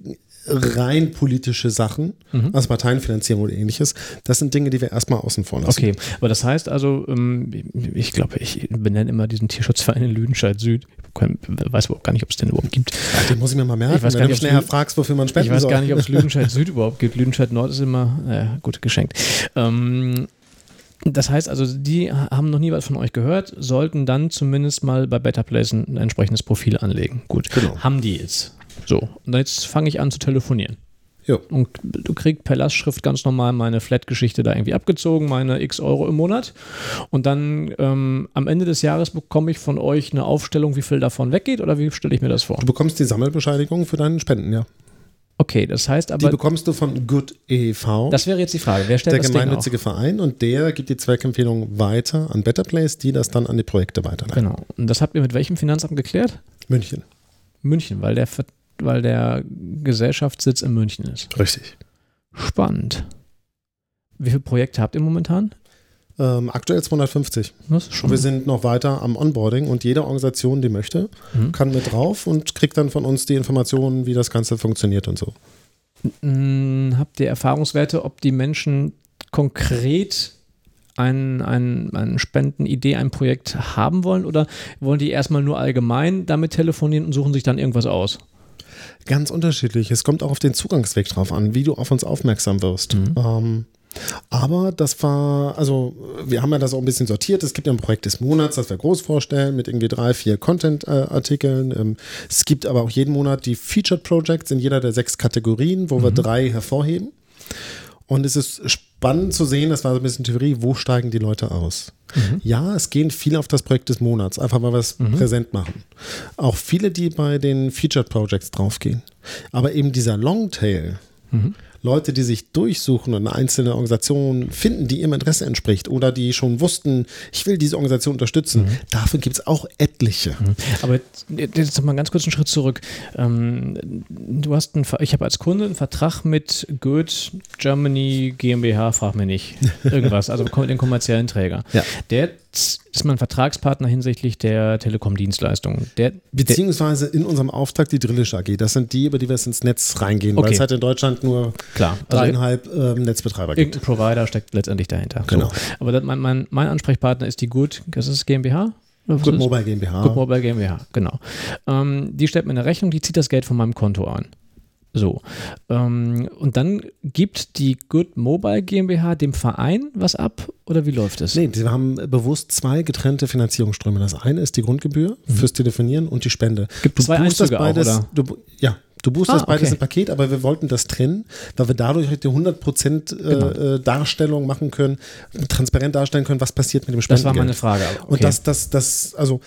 rein politische Sachen, also Parteienfinanzierung oder ähnliches, das sind Dinge, die wir erstmal außen vor lassen. Okay, aber das heißt also, ähm, ich glaube, ich benenne immer diesen Tierschutzverein in Lüdenscheid Süd. Ich weiß überhaupt gar nicht, ob es den überhaupt gibt. Ach, den muss ich mir mal merken, Ich weiß wenn gar du mich fragst, wofür man spenden Ich weiß soll. gar nicht, ob es Lüdenscheid Süd überhaupt gibt. Lüdenscheid Nord ist immer, äh, gut, geschenkt. Ähm, das heißt also, die haben noch nie was von euch gehört, sollten dann zumindest mal bei Better Place ein, ein entsprechendes Profil anlegen. Gut, Genau. haben die jetzt. So, und jetzt fange ich an zu telefonieren. Jo. Und du kriegst per Lastschrift ganz normal meine Flat-Geschichte da irgendwie abgezogen, meine x Euro im Monat. Und dann ähm, am Ende des Jahres bekomme ich von euch eine Aufstellung, wie viel davon weggeht oder wie stelle ich mir das vor? Du bekommst die Sammelbescheinigung für deinen Spenden, ja. Okay, das heißt Die aber, bekommst du von Good e.V. das wäre jetzt die Frage, wer stellt der das auf? gemeinnützige Verein und der gibt die Zweckempfehlung weiter an Better Place, die das dann an die Projekte weiterleiten. Genau. Und das habt ihr mit welchem Finanzamt geklärt? München. München, weil der, weil der Gesellschaftssitz in München ist. Richtig. Spannend. Wie viele Projekte habt ihr momentan? Ähm, aktuell 250. Das ist schon. Wir sind noch weiter am Onboarding und jede Organisation, die möchte, Mhm. kann mit drauf und kriegt dann von uns die Informationen, wie das Ganze funktioniert und so. Habt ihr Erfahrungswerte, ob die Menschen konkret ein, ein, eine Spendenidee, ein Projekt haben wollen oder wollen die erstmal nur allgemein damit telefonieren und suchen sich dann irgendwas aus? Ganz unterschiedlich. Es kommt auch auf den Zugangsweg drauf an, wie du auf uns aufmerksam wirst. Mhm. Ähm, aber das war, also wir haben ja das auch ein bisschen sortiert. Es gibt ja ein Projekt des Monats, das wir groß vorstellen, mit irgendwie drei, vier Content-Artikeln. Ähm, es gibt aber auch jeden Monat die Featured Projects in jeder der sechs Kategorien, wo wir drei hervorheben. Und es ist spannend zu sehen, das war so ein bisschen Theorie, wo steigen die Leute aus? Ja, es gehen viele auf das Projekt des Monats, einfach weil wir es präsent machen. Auch viele, die bei den Featured Projects draufgehen. Aber eben dieser Longtail, Leute, die sich durchsuchen und eine einzelne Organisation finden, die ihrem Interesse entspricht oder die schon wussten, ich will diese Organisation unterstützen, dafür gibt es auch etliche. Aber jetzt, jetzt noch mal ganz kurz einen Schritt zurück. Ähm, du hast einen, ich habe als Kunde einen Vertrag mit Goethe Germany GmbH, frag mir nicht. Irgendwas, also den kommerziellen Träger. Ja. Der ist mein Vertragspartner hinsichtlich der Telekom-Dienstleistungen. Beziehungsweise in unserem Auftrag die Drillisch AG. Das sind die, über die wir jetzt ins Netz reingehen, weil Okay. es halt in Deutschland nur klar, also dreieinhalb ähm, Netzbetreiber gibt. irgendein Provider steckt letztendlich dahinter. Genau. So. Aber das, mein, mein, mein Ansprechpartner ist die Good, das ist GmbH? Good? Mobile GmbH. Good Mobile GmbH, genau. Ähm, die stellt mir eine Rechnung, die zieht das Geld von meinem Konto an. So. Ähm, und dann gibt die Good Mobile GmbH dem Verein was ab oder wie läuft es? Nee, sie haben bewusst zwei getrennte Finanzierungsströme. Das eine ist die Grundgebühr Mhm. fürs Telefonieren und die Spende. Gibt Du zwei buchst Einzüge auch, beides, oder? Du, ja, du buchst Ah, das beides okay. im Paket, aber wir wollten das trennen, weil wir dadurch halt die 100% Genau. äh, äh, Darstellung machen können, transparent darstellen können, was passiert mit dem Das Spendengeld. war meine Frage. Okay. Und das, das, das, also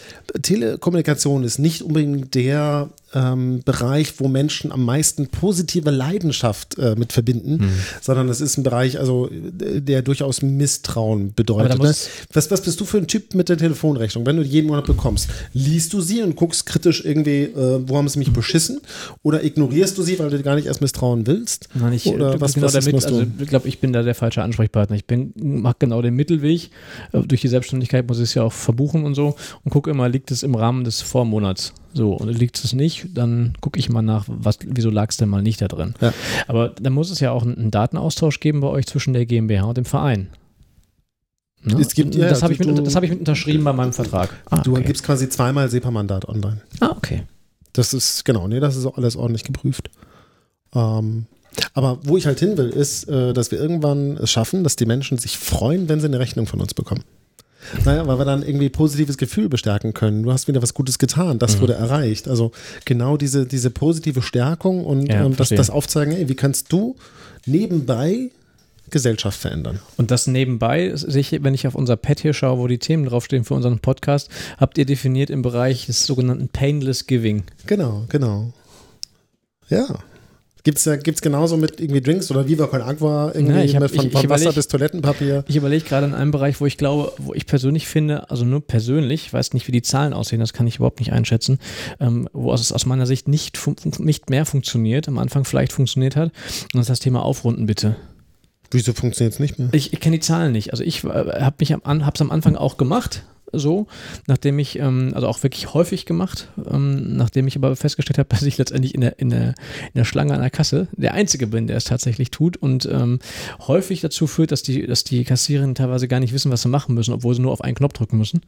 Telekommunikation ist nicht unbedingt der ähm, Bereich, wo Menschen am meisten positive Leidenschaft äh, mit verbinden, Hm. sondern es ist ein Bereich, also äh, der durchaus Misstrauen bedeutet. Ne? was, was bist du für ein Typ mit der Telefonrechnung? Wenn du jeden Monat bekommst, liest du sie und guckst kritisch irgendwie, äh, wo haben sie mich beschissen? Oder ignorierst du sie, weil du gar nicht erst misstrauen willst? Nein, ich, Oder du was, genau was der ist, Mit, machst du? also, ich glaube, ich bin da der falsche Ansprechpartner. Ich bin, mache genau den Mittelweg. Äh, Durch die Selbstständigkeit muss ich es ja auch verbuchen und so und gucke immer, liegt es im Rahmen des Vormonats. So, und liegt es nicht, dann gucke ich mal nach, was, wieso lag es denn mal nicht da drin. Ja. Aber da muss es ja auch einen, Datenaustausch geben bei euch zwischen der GmbH und dem Verein. Ne? Es gibt- ja, das habe ich, mit- das hab ich mit unterschrieben bei meinem Vertrag. Ah, Du okay. gibst quasi zweimal SEPA-Mandat online. ah, okay. Das ist, genau, nee, das ist auch alles ordentlich geprüft. Ähm, aber wo ich halt hin will, ist, äh, dass wir irgendwann es schaffen, dass die Menschen sich freuen, wenn sie eine Rechnung von uns bekommen. Naja, weil wir dann irgendwie positives Gefühl bestärken können. Du hast wieder was Gutes getan, das Mhm. wurde erreicht. Also genau diese, diese positive Stärkung und Ja, ähm, das, das Aufzeigen, ey, wie kannst du nebenbei Gesellschaft verändern? Und das nebenbei, wenn ich auf unser Pad hier schaue, wo die Themen draufstehen für unseren Podcast, habt ihr definiert im Bereich des sogenannten Painless Giving. Genau, genau. Ja. Gibt's ja, gibt's genauso mit irgendwie Drinks oder Viva Con Agua, irgendwie Ja, ich hab- von, ich- ich von Wasser überleg- bis Toilettenpapier. Ich überlege gerade in einem Bereich, wo ich glaube, wo ich persönlich finde, also nur persönlich, ich weiß nicht, wie die Zahlen aussehen, das kann ich überhaupt nicht einschätzen, ähm, wo es aus meiner Sicht nicht, nicht mehr funktioniert, am Anfang vielleicht funktioniert hat. Und das ist das Thema Aufrunden bitte. Wieso funktioniert es nicht mehr? Ich, ich kenne die Zahlen nicht. Also ich äh, habe mich am, am Anfang auch gemacht, so, nachdem ich, ähm, also auch wirklich häufig gemacht, ähm, nachdem ich aber festgestellt habe, dass ich letztendlich in der, in, der, in der Schlange an der Kasse der Einzige bin, der es tatsächlich tut und ähm, häufig dazu führt, dass die, dass die Kassiererinnen teilweise gar nicht wissen, was sie machen müssen, obwohl sie nur auf einen Knopf drücken müssen.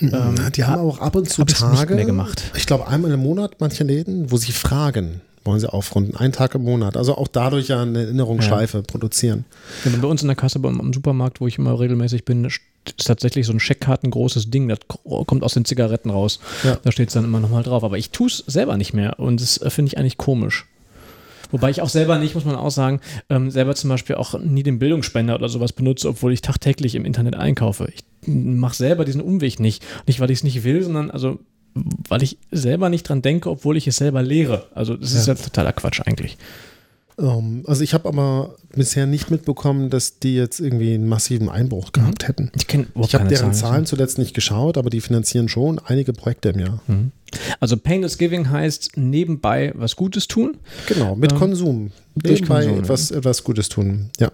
Ähm, die haben auch ab und zu Tage, nicht mehr gemacht. ich glaube einmal im Monat, manche Läden, wo sie fragen, wollen sie aufrunden, einen Tag im Monat. Also auch dadurch ja eine Erinnerungsschleife produzieren. Ja, bei uns in der Kasse beim, Supermarkt, wo ich immer regelmäßig bin, ist tatsächlich so ein Scheckkartengroßes Ding, das ko- kommt aus den Zigaretten raus. Ja. Da steht es dann immer nochmal drauf. Aber ich tue es selber nicht mehr und das äh, finde ich eigentlich komisch. Wobei ich auch selber nicht, muss man auch sagen, ähm, selber zum Beispiel auch nie den Bildungsspender oder sowas benutze, obwohl ich tagtäglich im Internet einkaufe. Ich mache selber diesen Umweg nicht. Nicht, weil ich es nicht will, sondern also weil ich selber nicht dran denke, obwohl ich es selber lehre. Also das ist ja totaler Quatsch eigentlich. Ähm, also ich habe aber bisher nicht mitbekommen, dass die jetzt irgendwie einen massiven Einbruch gehabt hätten. Ich Ich habe deren Zahlen zuletzt nicht geschaut, aber die finanzieren schon einige Projekte im Jahr. Also Painless Giving heißt nebenbei was Gutes tun. Genau, mit Ähm, Konsum. Nebenbei Konsum, ja. etwas, etwas Gutes tun. Ja.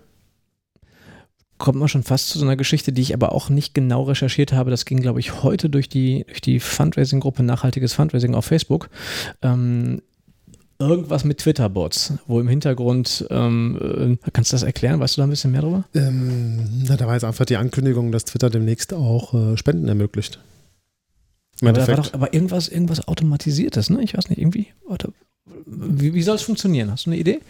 Kommt man schon fast zu so einer Geschichte, die ich aber auch nicht genau recherchiert habe. Das ging, glaube ich, heute durch die, durch die Fundraising-Gruppe Nachhaltiges Fundraising auf Facebook. Ähm, irgendwas mit Twitter-Bots, wo im Hintergrund, ähm, äh, kannst du das erklären? Weißt du da ein bisschen mehr drüber? Ähm, na, da war jetzt einfach die Ankündigung, dass Twitter demnächst auch äh, Spenden ermöglicht. Im Aber da war doch aber irgendwas, irgendwas Automatisiertes, ne? Ich weiß nicht, irgendwie. Warte, wie, wie soll es funktionieren? Hast du eine Idee?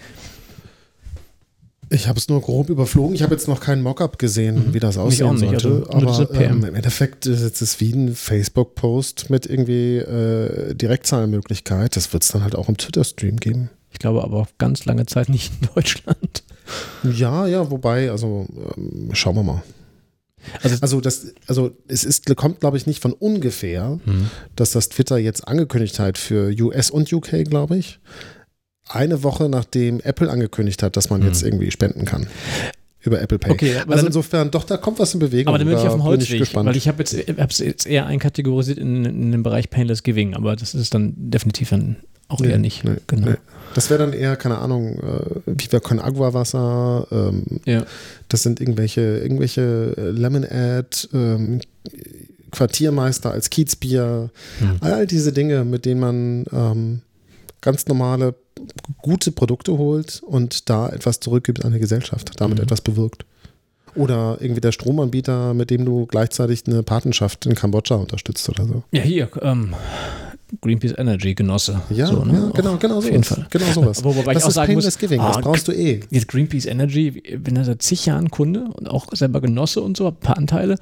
Ich habe es nur grob überflogen. Ich habe jetzt noch keinen Mockup gesehen, wie das Mhm. Mich auch aussehen sollte. also aber ähm, im Endeffekt ist es wie ein Facebook-Post mit irgendwie äh, Direktzahlmöglichkeit. Das wird es dann halt auch im Twitter-Stream geben. Ich glaube aber auf ganz lange Zeit nicht in Deutschland. Ja, ja, wobei, also ähm, schauen wir mal. Also, Also das, also es ist, kommt, glaube ich, nicht von ungefähr, hm. dass das Twitter jetzt angekündigt hat für US und UK, glaube ich. Eine Woche nachdem Apple angekündigt hat, dass man jetzt irgendwie spenden kann. Über Apple Pay. Okay, also dann- insofern, doch, da kommt was in Bewegung. Aber dann bin ich auf dem Holzweg, gespannt. weil ich habe jetzt, hab's jetzt eher einkategorisiert in, in den Bereich Painless Giving, aber das ist dann definitiv dann auch Nee, eher nicht. nee, genau. nee. Das wäre dann eher, keine Ahnung, äh, Viva Con Agua Wasser, ähm, Ja. das sind irgendwelche, irgendwelche äh, Lemonade, ähm, Quartiermeister als Kiezbier, Hm. all diese Dinge, mit denen man ähm, ganz normale, gute Produkte holt und da etwas zurückgibt an die Gesellschaft, damit Mhm. etwas bewirkt. Oder irgendwie der Stromanbieter, mit dem du gleichzeitig eine Patenschaft in Kambodscha unterstützt oder so. Ja, hier, ähm, Greenpeace Energy Genosse. Ja, so, ne? ja genau, genau Auf sowas. jeden Fall. Genau sowas. Wobei das ich auch ist sagen muss, Giving, ah, das brauchst du eh. Jetzt Greenpeace Energy, bin da seit zig Jahren Kunde und auch selber Genosse und so, ein paar Anteile.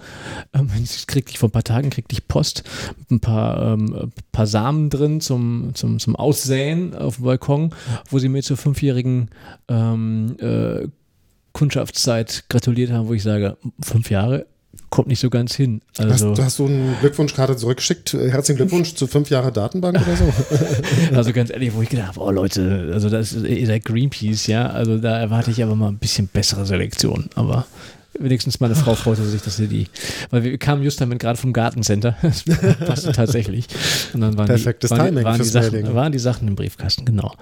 Ähm, ich krieg ich vor ein paar Tagen krieg ich Post mit ein paar, ähm, paar Samen drin zum, zum, zum Aussäen auf dem Balkon, wo sie mir zur fünfjährigen ähm, äh, Kundschaftszeit gratuliert haben, wo ich sage, fünf Jahre kommt nicht so ganz hin. Also, hast, hast du eine Glückwunschkarte zurückgeschickt? Herzlichen Glückwunsch zu fünf Jahre Datenbank oder so? also ganz ehrlich, wo ich gedacht habe, oh Leute, also das ist, ihr seid Greenpeace, ja, also da erwarte ich aber mal ein bisschen bessere Selektion, aber wenigstens meine Frau freute sich, dass sie die, weil wir kamen just damit gerade vom Gartencenter, das passte tatsächlich und dann waren Perfektes die, waren, Timing waren, die Sachen, waren die Sachen im Briefkasten, genau.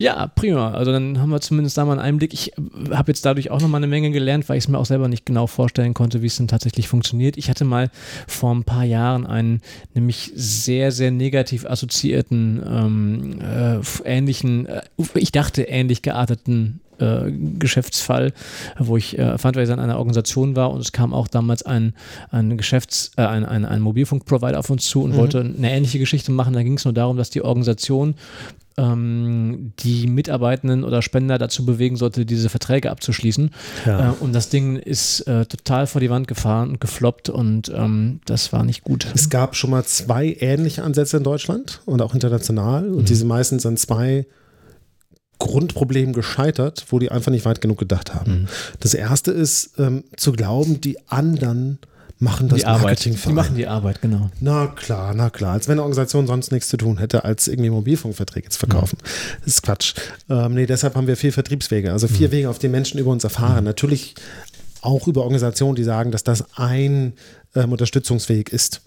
Ja, prima. Also dann haben wir zumindest da mal einen Einblick. Ich habe jetzt dadurch auch noch mal eine Menge gelernt, weil ich es mir auch selber nicht genau vorstellen konnte, wie es denn tatsächlich funktioniert. Ich hatte mal vor ein paar Jahren einen nämlich sehr, sehr negativ assoziierten, ähm, äh, ähnlichen, äh, ich dachte ähnlich gearteten äh, Geschäftsfall, wo ich äh, Fundraiser in einer Organisation war und es kam auch damals ein, ein Geschäfts-, äh, ein, ein, ein Mobilfunkprovider auf uns zu und Mhm. wollte eine ähnliche Geschichte machen. Da ging es nur darum, dass die Organisation ähm, die Mitarbeitenden oder Spender dazu bewegen sollte, diese Verträge abzuschließen. Ja. Äh, und das Ding ist äh, total vor die Wand gefahren und gefloppt und ähm, das war nicht gut. Es gab schon mal zwei ähnliche Ansätze in Deutschland und auch international und diese meistens an zwei Grundproblemen gescheitert, wo die einfach nicht weit genug gedacht haben. Das erste ist ähm, zu glauben, die anderen machen das die Arbeit. Marketing Die machen die Arbeit, genau. Na klar, na klar. Als wenn eine Organisation sonst nichts zu tun hätte, als irgendwie Mobilfunkverträge zu verkaufen. Das ist Quatsch. Ähm, nee, deshalb haben wir vier Vertriebswege, also vier Wege, auf die Menschen über uns erfahren. Natürlich auch über Organisationen, die sagen, dass das ein ähm, Unterstützungsweg ist.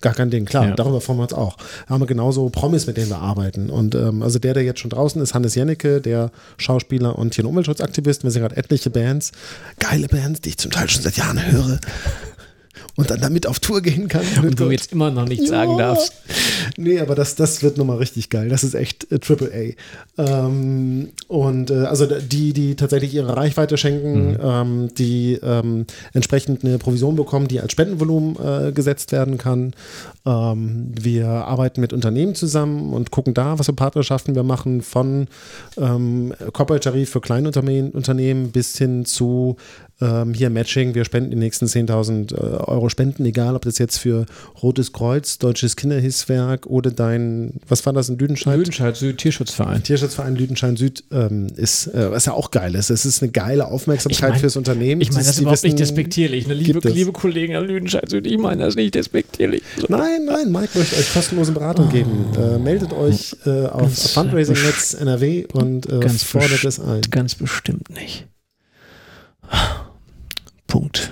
Gar kein Ding, klar, Ja. darüber freuen wir uns auch. Da haben wir genauso Promis, mit denen wir arbeiten. Und ähm, also der, der jetzt schon draußen ist, Hannes Jennecke, der Schauspieler und hier ein Umweltschutzaktivist. Wir sind gerade etliche Bands, geile Bands, die ich zum Teil schon seit Jahren höre. Und dann damit auf Tour gehen kann. Und du jetzt immer noch nichts sagen Ja. darfst. Nee, aber das, das wird nochmal richtig geil. Das ist echt äh, Triple A. Ähm, und äh, also die, die tatsächlich ihre Reichweite schenken, ähm, die ähm, entsprechend eine Provision bekommen, die als Spendenvolumen äh, gesetzt werden kann. Ähm, wir arbeiten mit Unternehmen zusammen und gucken da, was für Partnerschaften wir machen, von ähm, Corporate-Tarif für Kleinunternehmen Unternehmen bis hin zu ähm, hier Matching. Wir spenden die nächsten 10.000 äh, Euro Spenden, egal ob das jetzt für Rotes Kreuz, Deutsches Kinderhilfswerk oder dein, was war das in Lüdenscheid? Lüdenscheid Süd Tierschutzverein. Tierschutzverein Lüdenscheid Süd ähm, ist, äh, was ja auch geil ist. Es ist eine geile Aufmerksamkeit Ich mein- fürs Unternehmen. Ich meine, das ist überhaupt nicht wissen- despektierlich. Ne? Liebe, liebe Kollegen an Lüdenscheid Süd, ich meine das nicht despektierlich. Nein, nein, Mike möchte euch kostenlose Beratung geben. Äh, meldet euch äh, auf Oh. Ganz Fundraising-Netz NRW und äh, fordert es ein. Ganz bestimmt nicht. Punkt.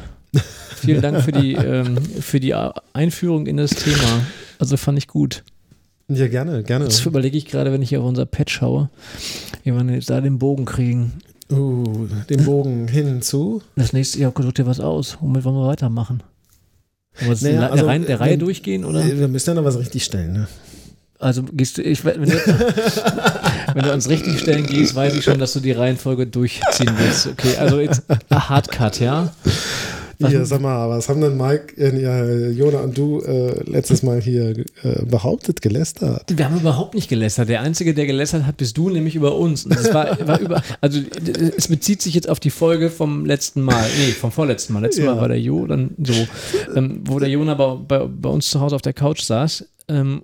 Vielen Dank für die, ähm, für die Einführung in das Thema. Also fand ich gut. Ja, gerne, gerne. Jetzt überlege ich gerade, wenn ich hier auf unser Pad schaue, wie wir jetzt da den Bogen kriegen. Uh, den Bogen hin zu. Das nächste Jahr such dir was aus. Womit wollen wir weitermachen? Wollen wir Naja, der, also, Reihe, der Reihe wenn- durchgehen? Oder? Äh, Wir müssen ja noch was richtig stellen. Ne? Also gehst du, ich, wenn, du, wenn du ans richtig stellen gehst, weiß ich schon, dass du die Reihenfolge durchziehen willst. Okay, also jetzt a Hardcut, ja? Was- Hier, sag mal, was haben denn Mike, äh, ja, Jona und du äh, letztes Mal hier äh, behauptet, gelästert? Wir haben überhaupt nicht gelästert. Der Einzige, der gelästert hat, bist du, nämlich über uns. Und das war, war über, also es bezieht sich jetzt auf die Folge vom letzten Mal, nee, vom vorletzten Mal. Letztes Ja. Mal war der Jo dann so, ähm, wo der Jona bei, bei, bei uns zu Hause auf der Couch saß. Ähm,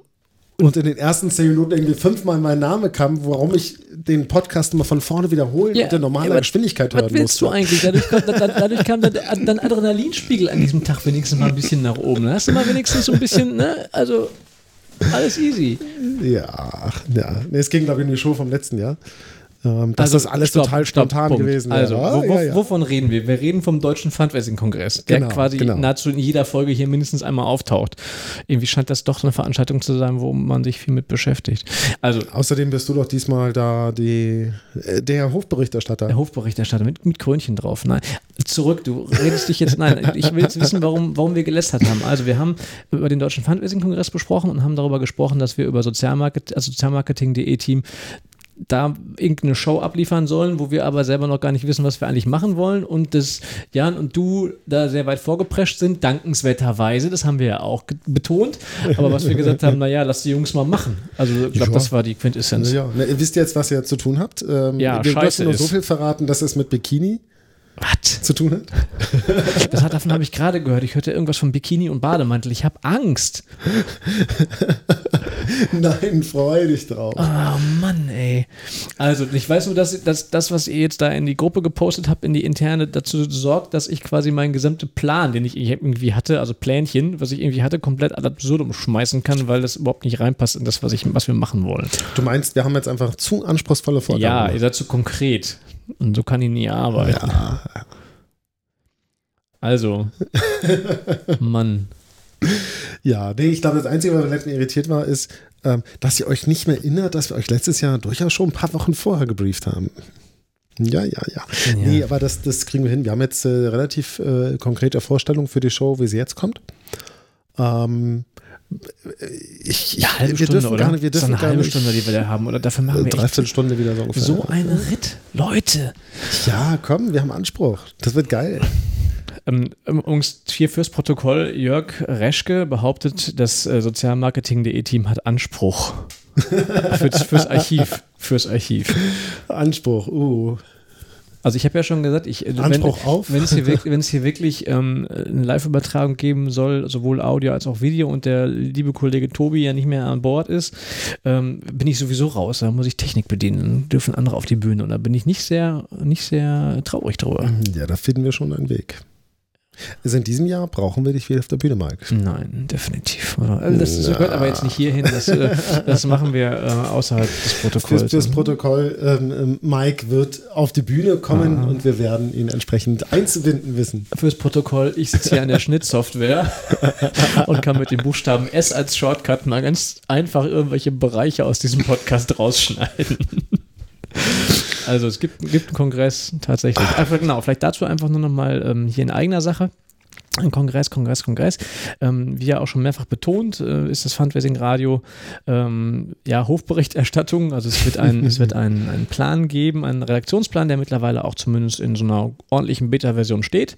Und in den ersten zehn Minuten irgendwie fünfmal mein Name kam, warum ich den Podcast immer von vorne wiederholen Ja, und in normaler ja, Geschwindigkeit Was hören willst du musste. eigentlich? Dadurch, kam- da- da- dadurch kam der, dein Adrenalinspiegel an diesem Tag wenigstens mal ein bisschen nach oben. Hast du mal wenigstens so ein bisschen, ne? Also alles easy. Ja, ja. Nee, es ging, glaube ich, in die Show vom letzten Jahr. Ähm, dass Also, das alles stopp, total stopp, spontan Punkt. gewesen Also, wäre. wo, wo, ja, ja. wovon reden wir? Wir reden vom Deutschen Fundraising-Kongress, der Genau, quasi genau. nahezu in jeder Folge hier mindestens einmal auftaucht. Irgendwie scheint das doch eine Veranstaltung zu sein, wo man sich viel mit beschäftigt. Also, Außerdem bist du doch diesmal da die, äh, der Hofberichterstatter. der Hofberichterstatter mit, mit Krönchen drauf. Nein, zurück, du redest dich jetzt. Nein, ich will jetzt wissen, warum, warum wir gelästert haben. Also, wir haben über den Deutschen Fundraising-Kongress besprochen und haben darüber gesprochen, dass wir über Sozialmarket, also Sozialmarketing.de Team da irgendeine Show abliefern sollen, wo wir aber selber noch gar nicht wissen, was wir eigentlich machen wollen und dass Jan und du da sehr weit vorgeprescht sind, dankenswerterweise, das haben wir ja auch betont, aber was wir gesagt haben, naja, lass die Jungs mal machen. Also ich glaube, das war die Quintessenz. Ja, Na, ihr wisst jetzt, was ihr zu tun habt. Ähm, Ja, wir dürfen nur so viel verraten, dass es mit Bikini Was? zu tun hat. Das hat, davon habe ich gerade gehört. Ich hörte irgendwas von Bikini und Bademantel. Ich habe Angst. Nein, freu dich drauf. Oh Mann, ey. Also, ich weiß nur, dass, dass das, was ihr jetzt da in die Gruppe gepostet habt, in die interne, dazu sorgt, dass ich quasi meinen gesamten Plan, den ich irgendwie hatte, also Plänchen, was ich irgendwie hatte, komplett ad absurdum schmeißen kann, weil das überhaupt nicht reinpasst in das, was, ich, was wir machen wollen. Du meinst, wir haben jetzt einfach zu anspruchsvolle Ja, Vorgaben. ihr seid zu konkret. Und so kann ich nie arbeiten. ja. Also, Mann. Ja, nee, ich glaube, das Einzige, was mir letztens irritiert war, ist, ähm, dass ihr euch nicht mehr erinnert, dass wir euch letztes Jahr durchaus schon ein paar Wochen vorher gebrieft haben. Ja, ja, ja. Nee, aber das, das kriegen wir hin. Wir haben jetzt äh, relativ äh, konkrete Vorstellungen für die Show, wie sie jetzt kommt. Ähm, ich, Ja, halbe wir Stunde, dürfen oder? gar nicht, wir Das ist dürfen eine gar halbe nicht, Stunde, die wir da haben. Oder dafür machen wir dreiviertel Stunde wieder so ungefähr. so ein Ritt. Leute. Ja, komm, wir haben Anspruch. Das wird geil. Ähm, übrigens, hier fürs Protokoll, Jörg Reschke behauptet, das äh, Sozialmarketing.de-Team hat Anspruch. fürs, fürs Archiv. Fürs Archiv. Anspruch, uh. Also ich habe ja schon gesagt, ich, äh, Anspruch wenn, auf? wenn es hier, wirk- wenn es hier wirklich ähm, eine Live-Übertragung geben soll, sowohl Audio als auch Video und der liebe Kollege Tobi ja nicht mehr an Bord ist, ähm, bin ich sowieso raus. Da muss ich Technik bedienen, dürfen andere auf die Bühne und da bin ich nicht sehr, nicht sehr traurig drüber. Ja, da finden wir schon einen Weg. Also in diesem Jahr brauchen wir dich wieder auf der Bühne, Mike. Nein, definitiv. Also Das das gehört aber jetzt nicht hierhin. Das, äh, das machen wir äh, außerhalb des Protokolls. fürs Protokoll, ähm, ähm, Mike wird auf die Bühne kommen Ah. und wir werden ihn entsprechend einzubinden wissen. Fürs Protokoll, ich sitze hier an der Schnittsoftware und kann mit dem Buchstaben S als Shortcut mal ganz einfach irgendwelche Bereiche aus diesem Podcast rausschneiden. Also es gibt, gibt einen Kongress tatsächlich. Einfach, genau, vielleicht dazu einfach nur nochmal ähm, hier in eigener Sache. Ein Kongress, Kongress, Kongress. Ähm, wie ja auch schon mehrfach betont, äh, ist das Fundraising Radio ähm, ja Hofberichterstattung. Also es wird, ein, es wird einen, einen Plan geben, einen Redaktionsplan, der mittlerweile auch zumindest in so einer ordentlichen Beta-Version steht.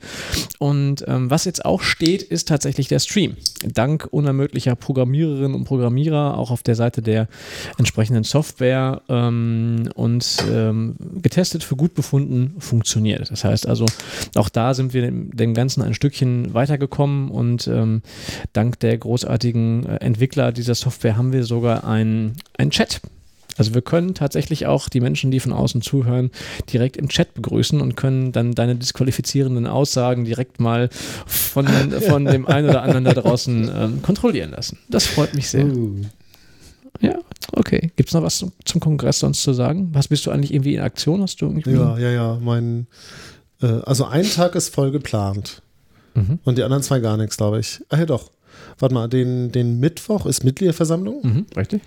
Und ähm, was jetzt auch steht, ist tatsächlich der Stream. Dank unermüdlicher Programmiererinnen und Programmierer, auch auf der Seite der entsprechenden Software ähm, und ähm, getestet für gut befunden funktioniert. Das heißt also, auch da sind wir dem, dem Ganzen ein Stückchen weitergekommen und ähm, dank der großartigen äh, Entwickler dieser Software haben wir sogar einen ein Chat. Also wir können tatsächlich auch die Menschen, die von außen zuhören, direkt im Chat begrüßen und können dann deine disqualifizierenden Aussagen direkt mal von, von dem einen oder anderen da draußen ähm, kontrollieren lassen. Das freut mich sehr. Uh. Ja, okay. Gibt es noch was zum, zum Kongress sonst zu sagen? Was bist du eigentlich irgendwie in Aktion? Hast du irgendwie? Ja, ja, ja. Mein, äh, also ein Tag ist voll geplant Mhm. und die anderen zwei gar nichts, glaube ich. Ach ja, doch. Warte mal, den, den Mittwoch ist Mitgliederversammlung. Mhm, richtig.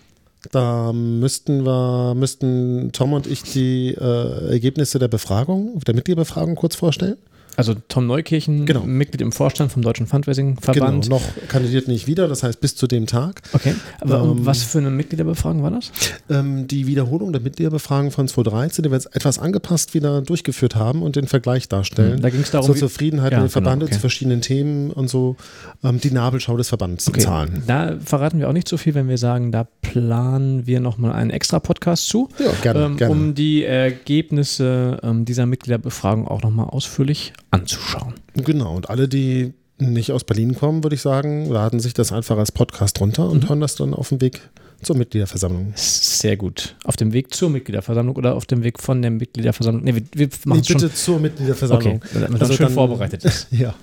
Da müssten wir, müssten Tom und ich die äh, Ergebnisse der Befragung, der Mitgliederbefragung kurz vorstellen. Also Tom Neukirchen, Genau. Mitglied im Vorstand vom Deutschen Fundraising-Verband. Genau, noch kandidiert nicht wieder, das heißt bis zu dem Tag. Okay, aber Ähm, was für eine Mitgliederbefragung war das? Ähm, die Wiederholung der Mitgliederbefragung von 2013, die wir jetzt etwas angepasst wieder durchgeführt haben und den Vergleich darstellen. Da ging es darum, Zur Zufriedenheit Ja, mit dem Verband genau, okay. zu verschiedenen Themen und so ähm, die Nabelschau des Verbands Okay, Zahlen. Da verraten wir auch nicht so viel, wenn wir sagen, da planen wir nochmal einen extra Podcast zu, Ja, gerne, ähm, gerne. um die Ergebnisse ähm, dieser Mitgliederbefragung auch nochmal ausführlich anzuschauen. Genau, und alle, die nicht aus Berlin kommen, würde ich sagen, laden sich das einfach als Podcast runter Mhm. und hören das dann auf dem Weg zur Mitgliederversammlung. Sehr gut. Auf dem Weg zur Mitgliederversammlung oder auf dem Weg von der Mitgliederversammlung? Nee, wir, wir machen Nee, es schon. bitte zur Mitgliederversammlung. Okay, damit man schön vorbereitet ist. Ja,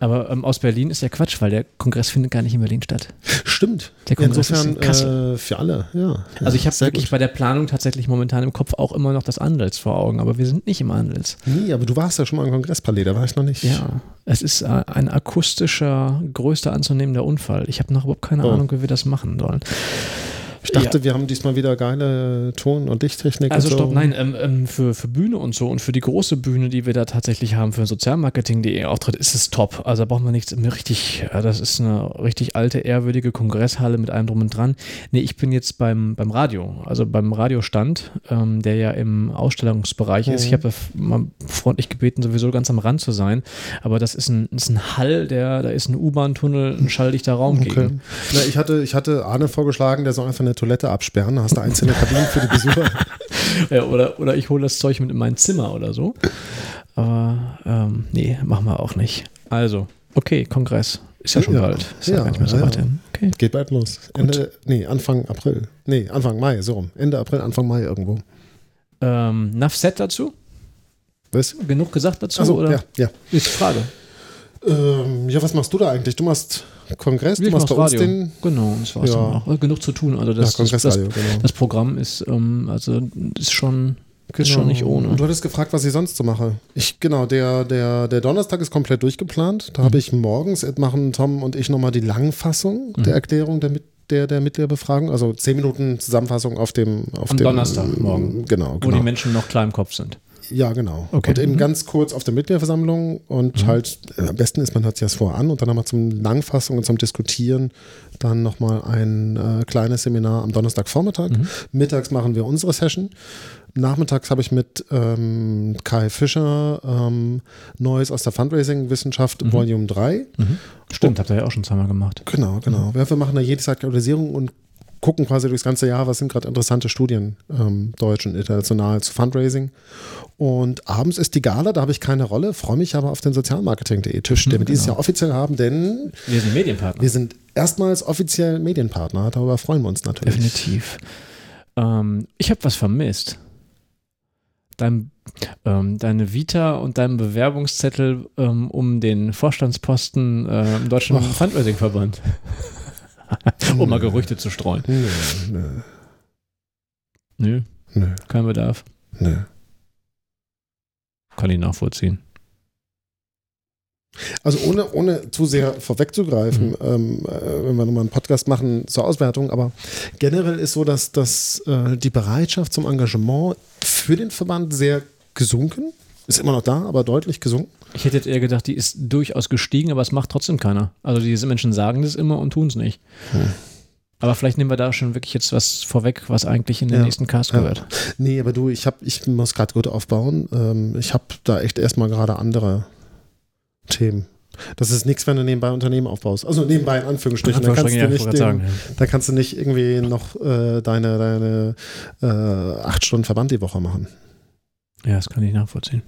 Aber ähm, aus Berlin ist ja Quatsch, weil der Kongress findet gar nicht in Berlin statt. stimmt. Der Kongress Insofern ist in Kassel. äh, für alle, ja. Also ich habe wirklich gut. bei der Planung tatsächlich momentan im Kopf auch immer noch das Andels vor Augen, aber wir sind nicht im Andels. Nee, aber du warst ja schon mal im Kongresspalais, da war ich noch nicht. Ja, es ist äh, ein akustischer, größter anzunehmender Unfall. Ich habe noch überhaupt keine Oh. Ahnung, wie wir das machen sollen. Ich dachte, wir haben diesmal wieder geile Ton- und Lichttechnik. Also und so. stopp, nein, ähm, ähm, für, für Bühne und so und für die große Bühne, die wir da tatsächlich haben, für sozialmarketing.de Auftritt, ist es top. Also da braucht man nichts richtig, ja, das ist eine richtig alte, ehrwürdige Kongresshalle mit allem drum und dran. Nee, ich bin jetzt beim, beim Radio, also beim Radiostand, ähm, der ja im Ausstellungsbereich ist. Ich Mhm. habe mal freundlich gebeten, sowieso ganz am Rand zu sein, aber das ist ein, ist ein Hall, der, da ist ein U-Bahn-Tunnel, ein schalldichter Raum Okay. gegen. Na, ich, hatte, ich hatte Arne vorgeschlagen, der soll einfach eine Toilette absperren. Da hast du einzelne Kabinen für die Besucher. Ja, oder, oder ich hole das Zeug mit in mein Zimmer oder so. Aber ähm, nee, machen wir auch nicht. Also, okay, Kongress. Ist ja schon Ja, bald. Ist ja, ja, gar nicht mehr so ja, weit hin. Okay. Geht bald los. Ende, nee, Anfang April. Nee, Anfang Mai, so rum. Ende April, Anfang Mai irgendwo. Ähm, Nafset dazu? Was? Genug gesagt dazu? Achso, oder? ja, ja. Ist die Frage. Ähm, ja, was machst du da eigentlich? Du machst Kongress, du Ich machst bei mach's uns den Genau, das war's Ja. auch. Genug zu tun. Also ja, das, das, das, Kongressradio, genau. das Programm ist, ähm, also ist schon, ist schon nicht ohne. Und du hattest gefragt, was ich sonst so mache. Ich, genau, der, der, der Donnerstag ist komplett durchgeplant. Mhm. Da habe ich morgens, äh, machen Tom und ich nochmal die Langfassung Mhm. der Erklärung der, Mit- der, der Mitgliederbefragung. Also zehn Minuten Zusammenfassung auf dem auf Am dem, Donnerstagmorgen. Genau, Wo genau. die Menschen noch klein im Kopf sind. Ja, genau. Okay. Und eben Mhm. ganz kurz auf der Mitgliederversammlung und halt, äh, am besten ist, man hört sich das vorher an und dann nochmal zum Langfassung und zum Diskutieren dann nochmal ein äh, kleines Seminar am Donnerstagvormittag. Mhm. Mittags machen wir unsere Session. Nachmittags habe ich mit ähm, Kai Fischer ähm, Neues aus der Fundraising-Wissenschaft Mhm. Volume 3. Stimmt, habt ihr ja auch schon zweimal gemacht. Genau, genau. Wir wir machen da jede Zeit Aktualisierung und gucken quasi durchs ganze Jahr, was sind gerade interessante Studien, ähm, deutsch und international zu Fundraising. Und abends ist die Gala, da habe ich keine Rolle, freue mich aber auf den sozialmarketing.de Tisch, den wir dieses genau. Jahr offiziell haben, denn Wir sind Medienpartner. wir sind erstmals offiziell Medienpartner. Darüber freuen wir uns natürlich. Definitiv. Ähm, ich habe was vermisst. Dein, ähm, deine Vita und dein Bewerbungszettel um, um den Vorstandsposten äh, im Deutschen Och. Fundraising-Verband. um mal Gerüchte zu streuen. Nö, nö, Nö, nö, kein Bedarf. nö. Kann ich nachvollziehen. Also ohne, ohne zu sehr vorwegzugreifen, Mhm. ähm, äh, wenn wir nochmal einen Podcast machen zur Auswertung, aber generell ist so, dass, dass äh, die Bereitschaft zum Engagement für den Verband sehr gesunken, ist immer noch da, aber deutlich gesunken. Ich hätte jetzt eher gedacht, die ist durchaus gestiegen, aber es macht trotzdem keiner. Also diese Menschen sagen das immer und tun es nicht. Hm. Aber vielleicht nehmen wir da schon wirklich jetzt was vorweg, was eigentlich in den Ja. nächsten Cast Ja. gehört. Nee, aber du, ich, hab, ich muss gerade gut aufbauen. Ähm, ich habe da echt erstmal gerade andere Themen. Das ist nichts, wenn du nebenbei Unternehmen aufbaust. Also nebenbei in Anführungsstrichen. Da kannst, du ja, ich nicht den, sagen, da kannst du nicht irgendwie noch äh, deine, deine äh, acht Stunden Verband die Woche machen. ja. ja, das kann ich nachvollziehen.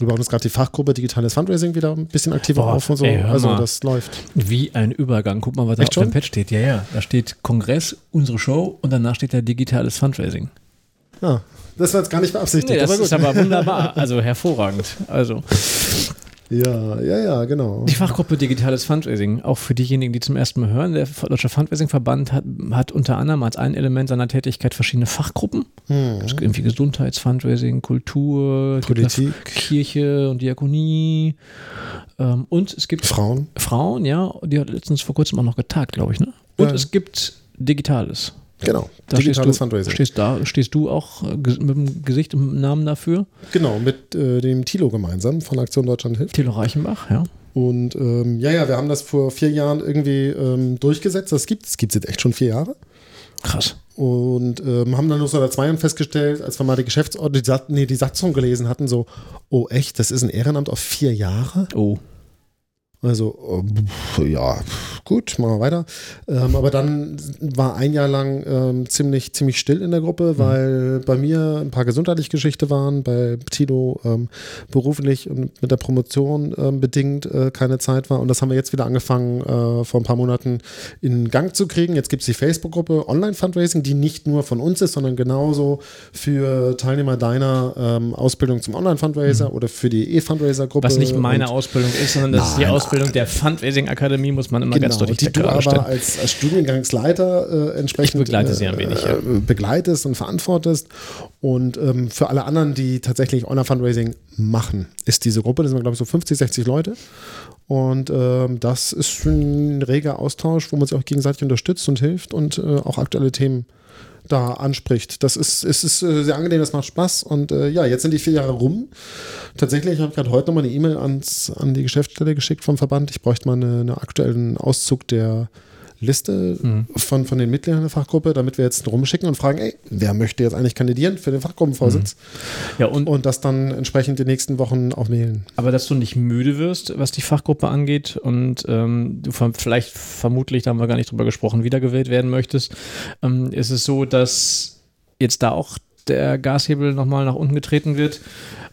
Wir bauen jetzt gerade die Fachgruppe Digitales Fundraising wieder ein bisschen aktiver Boah, auf und so. ey, also das läuft. Wie ein Übergang. Guck mal, was da Echt auf dem? Pad steht. Ja, ja. Da steht Kongress, unsere Show und danach steht da digitales Fundraising. Ah, das war jetzt gar nicht beabsichtigt, Nee, das aber ist aber wunderbar. Also hervorragend. Also ja, ja, ja, genau. die Fachgruppe Digitales Fundraising, auch für diejenigen, die zum ersten Mal hören, der Deutsche Fundraising-Verband hat, hat unter anderem als ein Element seiner Tätigkeit verschiedene Fachgruppen. Hm. Es gibt irgendwie Gesundheitsfundraising, Kultur, es gibt Politik. Kirche und Diakonie. Ähm, und es gibt Frauen. Frauen, ja, die hat letztens vor kurzem auch noch getagt, glaube ich, ne? Und Ja. es gibt Digitales. Genau. Da Digitales stehst du, Fundraising. Stehst, da, stehst du auch äh, mit dem Gesicht dem Namen dafür? Genau, mit äh, dem Tilo gemeinsam von Aktion Deutschland hilft. Thilo Reichenbach, ja. Und ähm, ja, ja, wir haben das vor vier Jahren irgendwie ähm, durchgesetzt. Das gibt es gibt's jetzt echt schon vier Jahre. Krass. Und ähm, haben dann noch so nach zwei Jahren festgestellt, als wir mal die Geschäftsordnung, die, nee, die Satzung gelesen hatten, so, oh echt, das ist ein Ehrenamt auf vier Jahre? Oh. Also, äh, ja, gut, machen wir weiter. Ähm, aber dann war ein Jahr lang ähm, ziemlich, ziemlich still in der Gruppe, weil bei mir ein paar gesundheitliche Geschichten waren, bei Tilo ähm, beruflich und mit der Promotion ähm, bedingt äh, keine Zeit war. Und das haben wir jetzt wieder angefangen, äh, vor ein paar Monaten in Gang zu kriegen. Jetzt gibt es die Facebook-Gruppe Online-Fundraising, die nicht nur von uns ist, sondern genauso für Teilnehmer deiner ähm, Ausbildung zum Online-Fundraiser oder für die E-Fundraiser-Gruppe. Was nicht meine Und- Ausbildung ist, sondern das ist die Nein, Ausbildung der Fundraising-Akademie, muss man immer Genau, ganz du dich die du aber stellen. als, als Studiengangsleiter äh, entsprechend Ich begleite sie ein wenig, ja. äh, begleitest und verantwortest. Und ähm, für alle anderen, die tatsächlich Online-Fundraising machen, ist diese Gruppe, das sind, glaube ich, so 50, 60 Leute. Und ähm, das ist ein reger Austausch, wo man sich auch gegenseitig unterstützt und hilft und äh, auch aktuelle Themen da anspricht. Das ist, es ist äh, sehr angenehm, das macht Spaß. Und äh, ja, jetzt sind die vier Jahre rum. Tatsächlich habe ich gerade heute nochmal eine E-Mail ans, an die Geschäftsstelle geschickt vom Verband. Ich bräuchte mal eine, aktuellen Auszug der Liste Mhm. von, von den Mitgliedern der Fachgruppe, damit wir jetzt rumschicken und fragen, ey, wer möchte jetzt eigentlich kandidieren für den Fachgruppenvorsitz? Ja, und, Und das dann entsprechend die nächsten Wochen auch mailen. aber dass du nicht müde wirst, was die Fachgruppe angeht und ähm, du vielleicht vermutlich, da haben wir gar nicht drüber gesprochen, wiedergewählt werden möchtest, ähm, ist es so, dass jetzt da auch der Gashebel nochmal nach unten getreten wird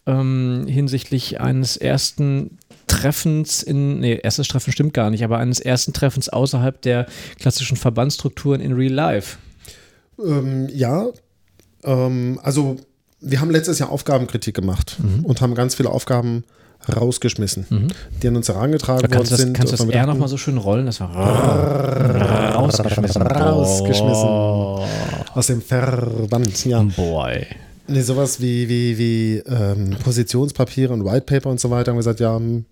ähm, hinsichtlich eines ersten Treffens in, nee, erstes Treffen stimmt gar nicht, aber eines ersten Treffens außerhalb der klassischen Verbandsstrukturen in Real Life. Ähm, ja, ähm, also wir haben letztes Jahr Aufgabenkritik gemacht Mhm. und haben ganz viele Aufgaben rausgeschmissen, die an uns herangetragen worden du das, sind. kannst du das R nochmal so schön rollen? Das war rausgeschmissen. Rausgeschmissen. Oh, Aus dem Verband, ja. boy. Nee, sowas wie, wie, wie ähm, Positionspapiere und Whitepaper und so weiter haben wir gesagt, ja, hm,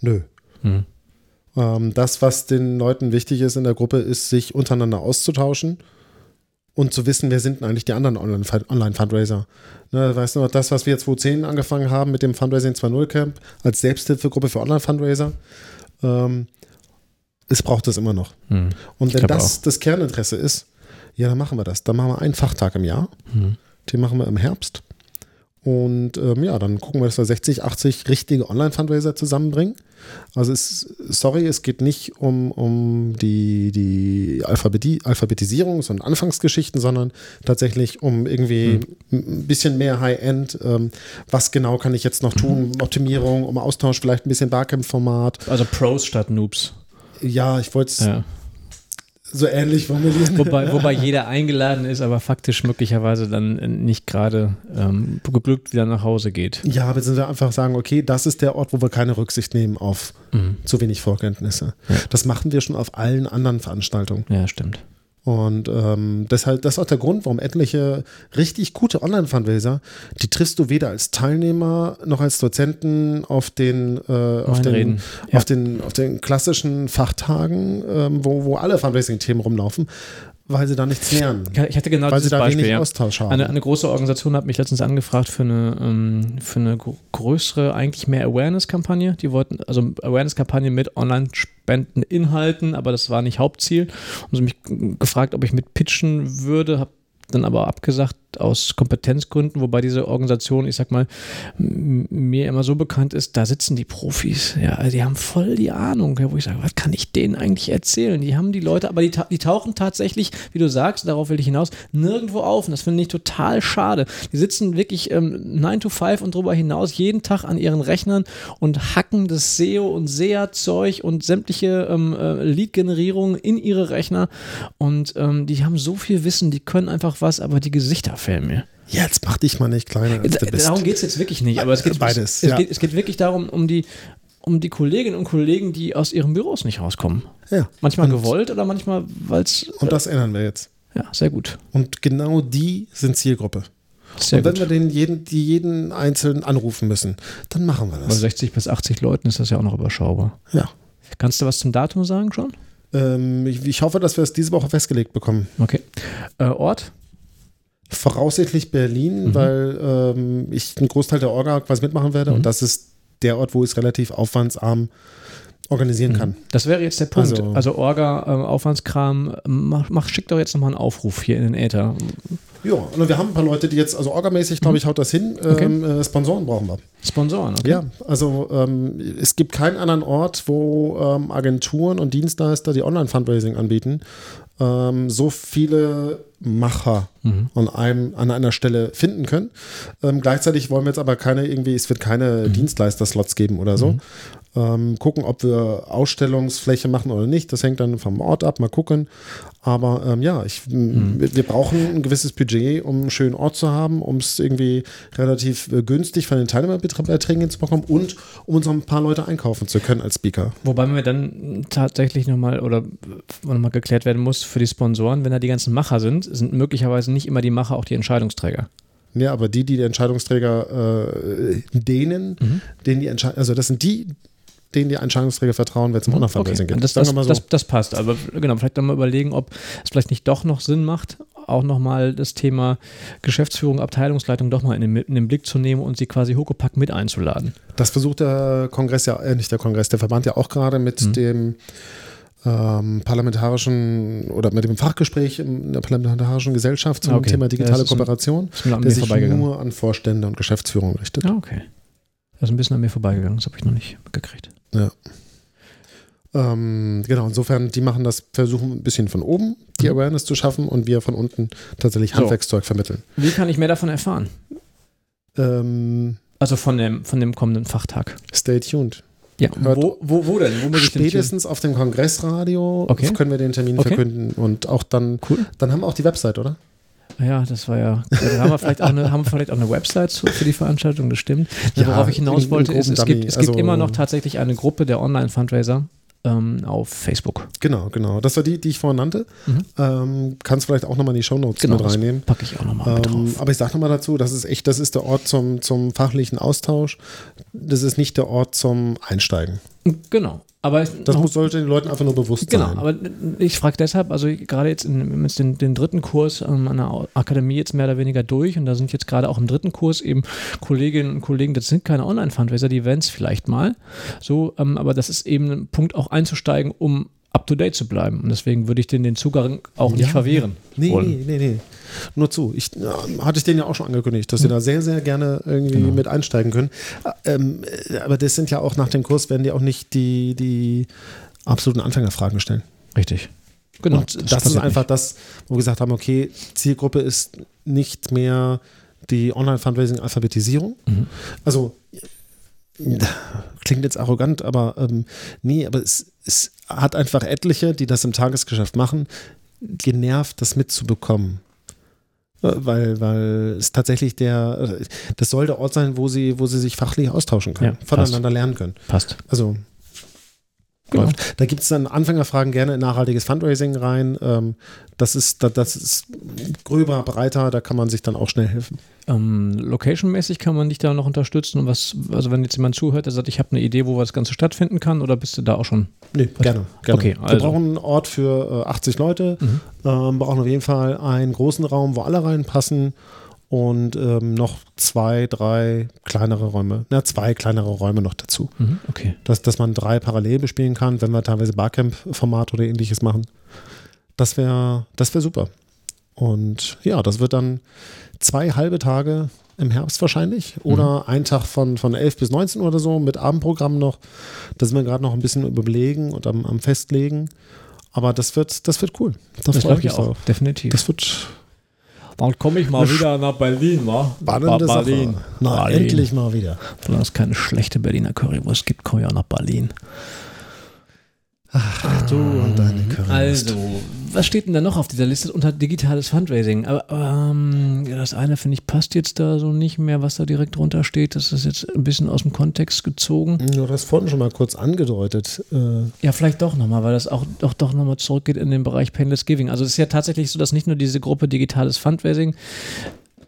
nö. Hm. Ähm, das, was den Leuten wichtig ist in der Gruppe, ist, sich untereinander auszutauschen und zu wissen, wer sind denn eigentlich die anderen Online- Online-Fundraiser. Ne, weißt du noch, das, was wir jetzt 2010 angefangen haben mit dem Fundraising 2.0 Camp als Selbsthilfegruppe für Online-Fundraiser, ähm, es braucht das immer noch. Hm. Und wenn das das Kerninteresse ist, ja, dann machen wir das. Dann machen wir einen Fachtag im Jahr. Hm. Den machen wir im Herbst. Und ähm, ja, dann gucken wir, dass wir 60, 80 richtige Online-Fundraiser zusammenbringen. Also es, sorry, es geht nicht um, um die, die Alphabeti Alphabetisierung, sondern Anfangsgeschichten, sondern tatsächlich um irgendwie ein bisschen mehr High-End. Ähm, was genau kann ich jetzt noch tun? Optimierung, um Austausch, vielleicht ein bisschen Barcamp-Format. Also Pros statt Noobs. Ja, ich wollte es Ja. So ähnlich formulieren. Wobei, wobei jeder eingeladen ist, aber faktisch möglicherweise dann nicht gerade ähm, geglückt wieder nach Hause geht. Ja, aber sind wir einfach sagen, okay, das ist der Ort, wo wir keine Rücksicht nehmen auf zu wenig Vorkenntnisse. Das machen wir schon auf allen anderen Veranstaltungen. Ja, stimmt. Und ähm, deshalb, das ist auch der Grund, warum etliche richtig gute Online-Fundraiser, die triffst du weder als Teilnehmer noch als Dozenten auf den, äh, auf den. Ja. auf den, auf den klassischen Fachtagen, ähm, wo, wo alle Fundraising-Themen rumlaufen, weil sie da nichts lernen. Ich hatte genau Weil sie da Beispiel. wenig Ja. Austausch haben. Eine, eine große Organisation hat mich letztens angefragt für eine, ähm, für eine größere, eigentlich mehr Awareness-Kampagne. Die wollten, also Awareness-Kampagne mit Online-Spenden-Inhalten, aber das war nicht Hauptziel. Und sie mich gefragt, ob ich mit pitchen würde, habe dann aber abgesagt aus Kompetenzgründen, wobei diese Organisation, ich sag mal, mir immer so bekannt ist, da sitzen die Profis, ja, also die haben voll die Ahnung, ja, wo ich sage, was kann ich denen eigentlich erzählen? Die haben die Leute, aber die, ta- die tauchen tatsächlich, wie du sagst, darauf will ich hinaus, nirgendwo auf und das finde ich total schade. Die sitzen wirklich ähm, 9 to 5 und darüber hinaus jeden Tag an ihren Rechnern und hacken das SEO und SEA-Zeug und sämtliche ähm, äh, Lead-Generierung in ihre Rechner und ähm, die haben so viel Wissen, die können einfach was, aber die Gesichter fehlen mir. Jetzt mach dich mal nicht kleiner, als du Da- bist. Darum geht es jetzt wirklich nicht, aber es geht, Beides, es, ja. geht, es geht wirklich darum, um die, um die Kolleginnen und Kollegen, die aus ihren Büros nicht rauskommen. Ja. Manchmal und, gewollt oder manchmal, weil es. Und das ändern wir jetzt. Ja, sehr gut. Und genau die sind Zielgruppe. Sehr und wenn gut. wir den jeden, die jeden einzeln anrufen müssen, dann machen wir Bei das. 60 bis 80 Leuten ist das ja auch noch überschaubar. Ja. Kannst du was zum Datum sagen schon? Ähm, ich, ich hoffe, dass wir es diese Woche festgelegt bekommen. Okay. Äh, Ort? Voraussichtlich Berlin, Mhm. weil ähm, ich einen Großteil der Orga quasi mitmachen werde Mhm. und das ist der Ort, wo ich es relativ aufwandsarm organisieren kann. Das wäre jetzt der Punkt. Also- Also, Orga, ähm, Aufwandskram, mach, mach, schick doch jetzt nochmal einen Aufruf hier in den Äther. Ja, und wir haben ein paar Leute, die jetzt, also orgamäßig, glaube ich, haut das hin. Okay. Ähm, äh, Sponsoren brauchen wir. Sponsoren, okay? Ja, also ähm, es gibt keinen anderen Ort, wo ähm, Agenturen und Dienstleister, die Online-Fundraising anbieten, ähm, so viele Macher an, einem, an einer Stelle finden können. Ähm, gleichzeitig wollen wir jetzt aber keine irgendwie, es wird keine Dienstleister-Slots geben oder so. Ähm, gucken, ob wir Ausstellungsfläche machen oder nicht. Das hängt dann vom Ort ab. Mal gucken. Aber ähm, ja, ich, Hm. wir brauchen ein gewisses Budget, um einen schönen Ort zu haben, um es irgendwie relativ äh, günstig von den Teilnehmerbeiträgen hinzubekommen und um uns noch ein paar Leute einkaufen zu können als Speaker. Wobei mir dann tatsächlich nochmal oder nochmal geklärt werden muss für die Sponsoren, wenn da die ganzen Macher sind, sind möglicherweise nicht immer die Macher auch die Entscheidungsträger. Ja, aber die, die die Entscheidungsträger äh, denen, Mhm. denen die Entscheid also das sind die, denen die Entscheidungsträger vertrauen, wenn es um Online-Fundraising geht. das, Sagen das, mal so. das, das passt. Aber genau, vielleicht nochmal überlegen, ob es vielleicht nicht doch noch Sinn macht, auch nochmal das Thema Geschäftsführung, Abteilungsleitung doch mal in den, in den Blick zu nehmen und sie quasi Huckepack mit einzuladen. Das versucht der Kongress ja, äh, nicht der Kongress, der Verband ja auch gerade mit Mhm. dem ähm, parlamentarischen oder mit dem Fachgespräch in der parlamentarischen Gesellschaft zum Okay. Thema Ja, digitale das ein- Kooperation, an der sich nur an Vorstände und Geschäftsführung richtet. Ah, okay. Das ist ein bisschen an mir vorbeigegangen, das habe ich noch nicht gekriegt. Ähm, genau, insofern, die machen das, versuchen ein bisschen von oben die Mhm. Awareness zu schaffen und wir von unten tatsächlich So. Handwerkszeug vermitteln. Wie kann ich mehr davon erfahren? Ähm, Also von dem, von dem kommenden Fachtag. stay tuned. Ja, Hört- wo, wo, wo denn? Wo muss ich denn Spätestens auf dem Kongressradio Okay. können wir den Termin Okay. verkünden und auch dann, Cool. dann haben wir auch die Website, oder? Ja, das war ja. Dann haben wir vielleicht auch eine, haben wir vielleicht auch eine Website für die Veranstaltung, das stimmt. Ja, Worauf ich hinaus in- wollte, ist, es gibt, es gibt also- immer noch tatsächlich eine Gruppe der Online-Fundraiser ähm, auf Facebook. Genau, genau. Das war die, die ich vorhin nannte. Mhm. Ähm, kannst vielleicht auch nochmal in die Shownotes Genau, mit reinnehmen. packe ich auch nochmal Ähm, drauf. aber ich sage nochmal dazu, das ist echt, das ist der Ort zum, zum fachlichen Austausch. Das ist nicht der Ort zum Einsteigen. Genau. Aber Das muss, sollte den Leuten einfach nur bewusst Genau, sein. aber ich frage deshalb, also gerade jetzt, in, jetzt den, den dritten Kurs ähm, an der Au- Akademie jetzt mehr oder weniger durch und da sind jetzt gerade auch im dritten Kurs eben Kolleginnen und Kollegen, das sind keine Online-Fundraiser, die Events vielleicht mal, so, ähm, aber das ist eben ein Punkt auch einzusteigen, um up-to-date zu bleiben und deswegen würde ich denen den Zugang auch nicht Ja, verwehren Nee, wollen. nee, nee, nee. Nur zu. Ich hatte ich denen ja auch schon angekündigt, dass sie da sehr, sehr gerne irgendwie Genau. mit einsteigen können. Ähm, äh, aber das sind ja auch nach dem Kurs, werden die auch nicht die, die absoluten Anfängerfragen stellen. Richtig. Genau. Und das, ist passiert einfach nicht. das, wo wir gesagt haben, okay, Zielgruppe ist nicht mehr die Online-Fundraising-Alphabetisierung. Mhm. Also klingt jetzt arrogant, aber ähm, nee, aber es, es hat einfach etliche, die das im Tagesgeschäft machen, genervt, das mitzubekommen. Äh, Weil, weil es tatsächlich der, das soll der Ort sein, wo sie, wo sie sich fachlich austauschen können, Ja, voneinander lernen können. Passt. Also Genau. läuft. Da gibt es dann Anfängerfragen gerne in nachhaltiges Fundraising rein. Ähm, das, ist, das ist gröber, breiter, da kann man sich dann auch schnell helfen. Ähm, Location-mäßig kann man dich da noch unterstützen und was, also wenn jetzt jemand zuhört, der sagt, ich habe eine Idee, wo das Ganze stattfinden kann oder bist du da auch schon? Nee, gerne. gerne. Okay, Wir also. brauchen einen Ort für äh, 80 Leute, Mhm. ähm, brauchen auf jeden Fall einen großen Raum, wo alle reinpassen und ähm, noch zwei, drei kleinere Räume, na, zwei kleinere Räume noch dazu. Mhm, okay. Dass, dass man drei parallel bespielen kann, wenn wir teilweise Barcamp-Format oder ähnliches machen. Das wäre das wär super. Und ja, das wird dann zwei halbe Tage im Herbst wahrscheinlich oder ein Tag von, von 11 bis 19 oder so mit Abendprogramm noch. Da sind wir gerade noch ein bisschen überlegen und am, am Festlegen. Aber das wird, das wird cool. Da Das freue glaube ich auch, drauf. definitiv. Das wird Dann komme ich mal wieder nach Berlin, wa? spannende Ba- Sache. Na, Berlin. endlich mal wieder. Solange es keine schlechte Berliner Currywurst gibt, komme ich auch nach Berlin. Ach, du und deine Currywurst. Also, was steht denn da noch auf dieser Liste unter digitales Fundraising? Aber ähm, das eine, finde ich, passt jetzt da so nicht mehr, was da direkt drunter steht. Das ist jetzt ein bisschen aus dem Kontext gezogen. Du hast vorhin schon mal kurz angedeutet. Äh, Ja, vielleicht doch nochmal, weil das auch doch, doch nochmal zurückgeht in den Bereich Painless Giving. Also es ist ja tatsächlich so, dass nicht nur diese Gruppe digitales Fundraising,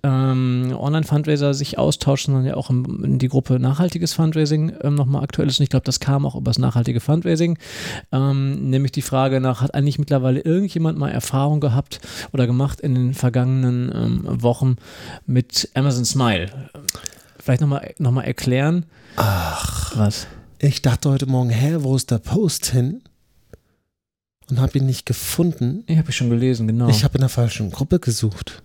ähm, Online-Fundraiser sich austauscht, sondern ja auch im, in die Gruppe nachhaltiges Fundraising ähm, nochmal aktuell ist. Und ich glaube, das kam auch über das nachhaltige Fundraising. Ähm, nämlich die Frage nach, hat eigentlich mittlerweile irgendjemand mal Erfahrung gehabt oder gemacht in den vergangenen ähm, Wochen mit Amazon Smile? Vielleicht nochmal noch mal erklären. ach, Was? ich dachte heute Morgen, hä, wo ist der Post hin? Und habe ihn nicht gefunden. Ich habe ich schon gelesen, genau. Ich habe in der falschen Gruppe gesucht.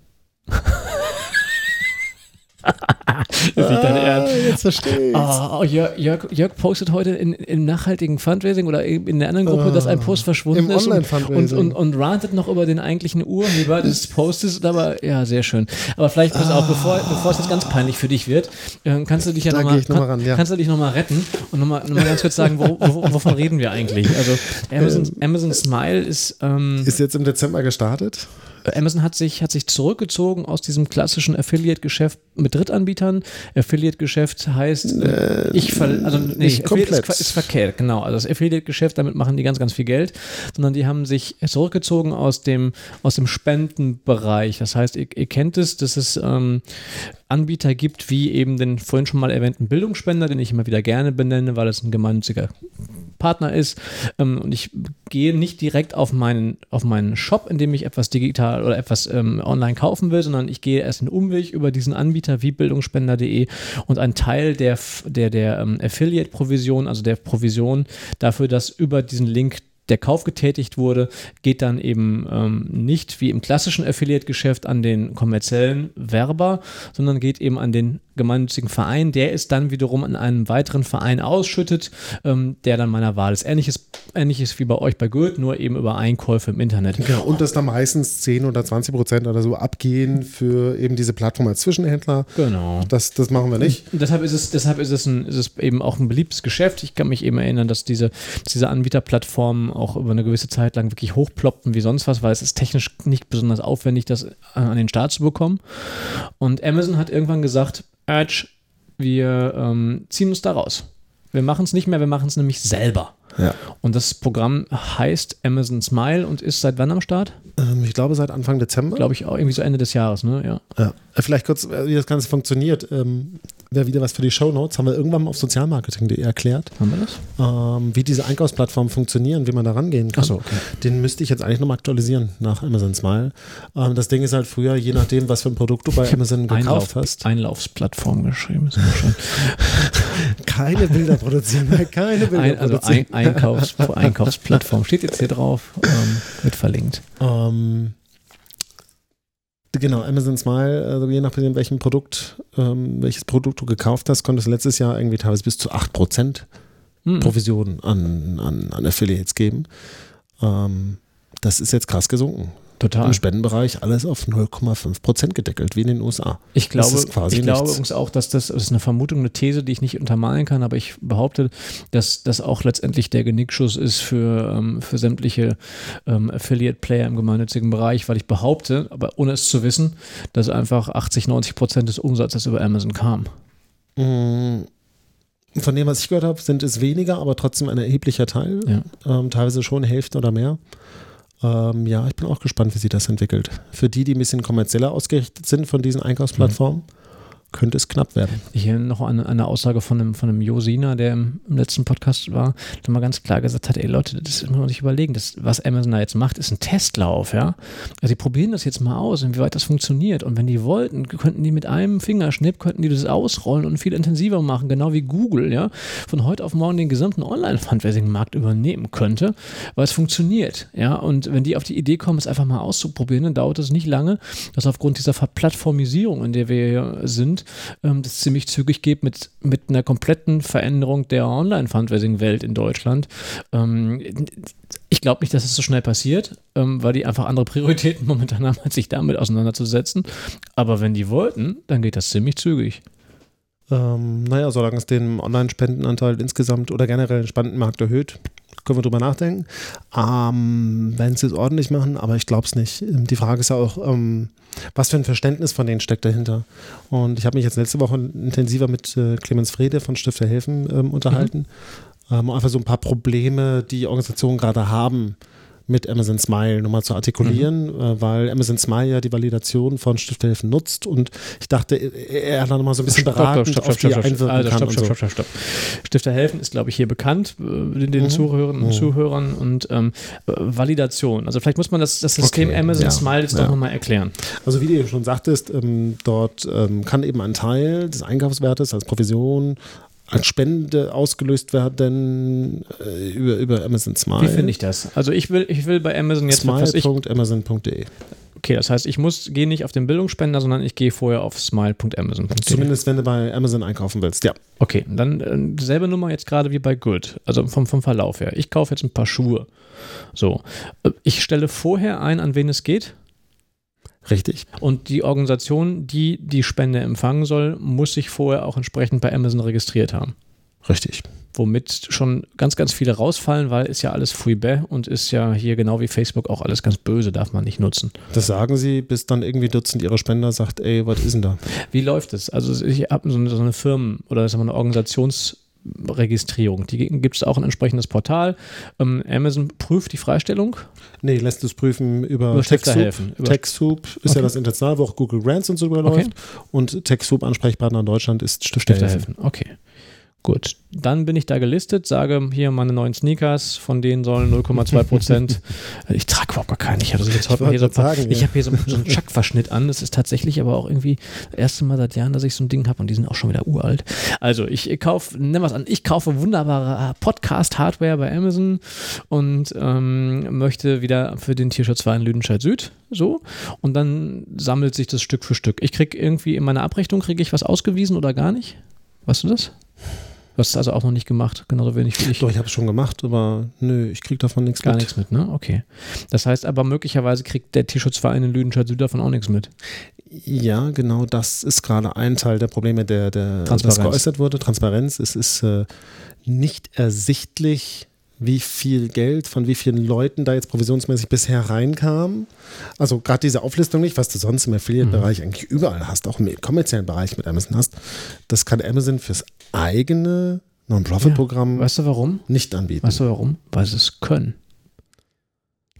Das ist nicht dein Ah, Ernst. jetzt verstehe ich. Oh, oh, Jörg, Jörg, Jörg postet heute in, im nachhaltigen Fundraising oder in der anderen Gruppe, dass ein Post verschwunden Ah, ist und, und, und, und rantet noch über den eigentlichen Urheber des Postes. Aber ja, sehr schön. Aber vielleicht, pass auf, bevor, bevor es jetzt ganz peinlich für dich wird, äh, kannst du dich ja nochmal noch mal ran, ja. kannst du dich noch mal retten und nochmal noch mal ganz kurz sagen, wo, wo, wovon reden wir eigentlich? Also Amazon, Amazon Smile ist, ähm, Ist jetzt im Dezember gestartet. Amazon hat sich, hat sich zurückgezogen aus diesem klassischen Affiliate-Geschäft mit Drittanbietern. Affiliate-Geschäft heißt, äh, ich ver also nee, nicht Affiliate ist, komplett. ist verkehrt, genau. Also das Affiliate-Geschäft, damit machen die ganz, ganz viel Geld, sondern die haben sich zurückgezogen aus dem, aus dem Spendenbereich. Das heißt, ihr, ihr kennt es, dass es ähm, Anbieter gibt, wie eben den vorhin schon mal erwähnten Bildungsspender, den ich immer wieder gerne benenne, weil es ein gemeinnütziger Partner ist. Ähm, und ich gehe nicht direkt auf meinen, auf meinen Shop, in dem ich etwas digital oder etwas ähm, online kaufen will, sondern ich gehe erst einen Umweg über diesen Anbieter wie bildungsspender.de und ein Teil der, der, der ähm, Affiliate-Provision, also der Provision dafür, dass über diesen Link der Kauf getätigt wurde, geht dann eben ähm, nicht wie im klassischen Affiliate-Geschäft an den kommerziellen Werber, sondern geht eben an den gemeinnützigen Verein, der es dann wiederum an einen weiteren Verein ausschüttet, ähm, der dann meiner Wahl ist. Ähnliches, ähnliches wie bei euch bei Goethe, nur eben über Einkäufe im Internet. Genau, und dass da meistens 10 oder 20 Prozent oder so abgehen für eben diese Plattform als Zwischenhändler. Genau. Das, das machen wir nicht. Und deshalb ist es, deshalb ist es, ein, ist es eben auch ein beliebtes Geschäft. Ich kann mich eben erinnern, dass diese, dass diese Anbieterplattformen auch über eine gewisse Zeit lang wirklich hochploppten wie sonst was, weil es ist technisch nicht besonders aufwendig, das an den Start zu bekommen. Und Amazon hat irgendwann gesagt, Edge, wir ähm, ziehen uns da raus. Wir machen es nicht mehr, wir machen es nämlich selber. Ja. Und das Programm heißt Amazon Smile und ist seit wann am Start? Ähm, ich glaube seit Anfang Dezember. Glaube ich auch irgendwie so Ende des Jahres, ne? Ja. Ja. Äh, Vielleicht kurz, äh, wie das Ganze funktioniert. Ähm, Wäre wieder was für die Shownotes. Haben wir irgendwann mal auf sozialmarketing.de erklärt, Haben wir das? ähm, wie diese Einkaufsplattformen funktionieren, wie man da rangehen kann. Ach so, okay. Den müsste ich jetzt eigentlich nochmal aktualisieren nach Amazon Smile. Ähm, das Ding ist halt früher, je nachdem, was für ein Produkt du bei Amazon gekauft Einlauf, hast, Einlaufsplattform geschrieben. Ist schön. keine Bilder produzieren, keine Bilder Ein, also produzieren. ein, Einkaufs, Einkaufsplattform steht jetzt hier drauf, ähm, wird verlinkt. Ähm, genau, Amazon Smile, also je nachdem, welchem Produkt, ähm, welches Produkt du gekauft hast, konntest du letztes Jahr irgendwie teilweise bis zu 8% Hm. Provision an, an, an Affiliates geben. Ähm, das ist jetzt krass gesunken. Total. Im Spendenbereich alles auf 0,5% gedeckelt, wie in den USA. Ich glaube, Das ist quasi ich glaube übrigens auch, dass das, das ist eine Vermutung, eine These, die ich nicht untermalen kann, aber ich behaupte, dass das auch letztendlich der Genickschuss ist für, ähm, für sämtliche ähm, Affiliate-Player im gemeinnützigen Bereich, weil ich behaupte, aber ohne es zu wissen, dass einfach 80, 90 Prozent des Umsatzes über Amazon kam. Mm, Von dem, was ich gehört habe, sind es weniger, aber trotzdem ein erheblicher Teil. Ja. Ähm, teilweise schon Hälfte oder mehr. Ähm, ja, ich bin auch gespannt, wie sich das entwickelt. Für die, die ein bisschen kommerzieller ausgerichtet sind von diesen Einkaufsplattformen, könnte es knapp werden. Hier noch eine, eine Aussage von einem, von einem Josina, der im, im letzten Podcast war, der mal ganz klar gesagt hat, ey Leute, das muss man sich überlegen, das, was Amazon da jetzt macht, ist ein Testlauf, ja. Also die probieren das jetzt mal aus, inwieweit das funktioniert. Und wenn die wollten, könnten die mit einem Fingerschnipp, könnten die das ausrollen und viel intensiver machen, genau wie Google, ja, von heute auf morgen den gesamten Online-Fundraising-Markt übernehmen könnte, weil es funktioniert, ja. Und wenn die auf die Idee kommen, es einfach mal auszuprobieren, dann dauert es nicht lange, dass aufgrund dieser Verplattformisierung, in der wir hier ähm, das ziemlich zügig geht mit, mit einer kompletten Veränderung der Online-Fundraising-Welt in Deutschland. Ähm, ich glaube nicht, dass es so schnell passiert, ähm, weil die einfach andere Prioritäten momentan haben, als sich damit auseinanderzusetzen. Aber wenn die wollten, dann geht das ziemlich zügig. Ähm, naja, solange es den Online-Spendenanteil insgesamt oder generell den Spendenmarkt erhöht, können wir drüber nachdenken. Ähm, Wenn sie es ordentlich machen, aber ich glaube es nicht. Ähm, Die Frage ist ja auch, ähm, was für ein Verständnis von denen steckt dahinter. Und ich habe mich jetzt letzte Woche intensiver mit äh, Clemens Frede von Stifter Helfen ähm, unterhalten. Ähm, einfach so ein paar Probleme, die Organisationen gerade haben mit Amazon Smile nochmal zu artikulieren, äh, weil Amazon Smile ja die Validation von Stifterhelfen nutzt und ich dachte, er hat da nochmal so ein bisschen beratend auf die einwirken Also kann stopp, stopp, so. stopp, stopp, stopp. Stifter helfen ist, glaube ich, hier bekannt, äh, den, den Zuhörerinnen und Mhm. Zuhörern und ähm, äh, Validation. Also vielleicht muss man das, das System Okay, Amazon ja, Smile jetzt ja. doch nochmal erklären. Also wie du eben schon sagtest, ähm, dort ähm, kann eben ein Teil des Einkaufswertes als Provision als Spende ausgelöst werden äh, über, über Amazon Smile. Wie finde ich das? Also ich will, ich will bei Amazon jetzt Smile.amazon.de. Okay, das heißt, ich muss gehe nicht auf den Bildungsspender, sondern ich gehe vorher auf smile.amazon.de. Zumindest wenn du bei Amazon einkaufen willst, ja. Okay, dann äh, selbe Nummer jetzt gerade wie bei Good, also vom, vom Verlauf her. Ich kaufe jetzt ein paar Schuhe. So, Äh, ich stelle vorher ein, an wen es geht. Richtig. Und die Organisation, die die Spende empfangen soll, muss sich vorher auch entsprechend bei Amazon registriert haben. Richtig. Womit schon ganz, ganz viele rausfallen, weil ist ja alles Fouibet und ist ja hier genau wie Facebook auch alles ganz böse, darf man nicht nutzen. Das sagen sie, bis dann irgendwie Dutzend ihrer Spender sagt, ey, was ist denn da? Wie läuft es? Also ich habe so eine, so eine Firmen- oder sagen wir eine Organisationsregistrierung. Die gibt es auch ein entsprechendes Portal. Ähm, Amazon prüft die Freistellung. Nee, lässt es prüfen über, Über TechSoup. helfen. Über- TechSoup ist Okay. ja das international, wo auch Google Grants und so überläuft. Und TechSoup Ansprechpartner in Deutschland ist Stifter Stifter helfen. helfen. Okay. Gut, dann bin ich da gelistet, sage hier meine neuen Sneakers, von denen sollen 0,2 Prozent. ich trage überhaupt gar keine. Ich habe jetzt heute wollte hier so, paar- sagen, ich ja. habe hier so, so einen Chuck-Verschnitt an. Das ist tatsächlich aber auch irgendwie das erste Mal seit Jahren, dass ich so ein Ding habe und die sind auch schon wieder uralt. Also ich kaufe, nimm was an, ich kaufe wunderbare Podcast-Hardware bei Amazon und ähm, möchte wieder für den Tierschutzverein Lüdenscheid Süd so und dann sammelt sich das Stück für Stück. Ich kriege irgendwie in meiner Abrechnung kriege ich was ausgewiesen oder gar nicht? Weißt du das? Du hast es also auch noch nicht gemacht, genauso wenig wie ich. Doch, ich habe es schon gemacht, aber nö, ich krieg davon nichts Gar mit. nichts mit, ne? Okay. Das heißt aber möglicherweise kriegt der Tierschutzverein in Lüdenscheid Süd davon auch nichts mit. Ja, genau, das ist gerade ein Teil der Probleme, der, der was geäußert wurde. Transparenz. Es ist äh, nicht ersichtlich, wie viel Geld von wie vielen Leuten da jetzt provisionsmäßig bisher reinkam. Also gerade diese Auflistung nicht, was du sonst im Affiliate-Bereich eigentlich überall hast, auch im kommerziellen Bereich mit Amazon hast. Das kann Amazon fürs eigene Non-Profit-Programm Weißt du warum? nicht anbieten. Weißt du warum? Weil sie es können.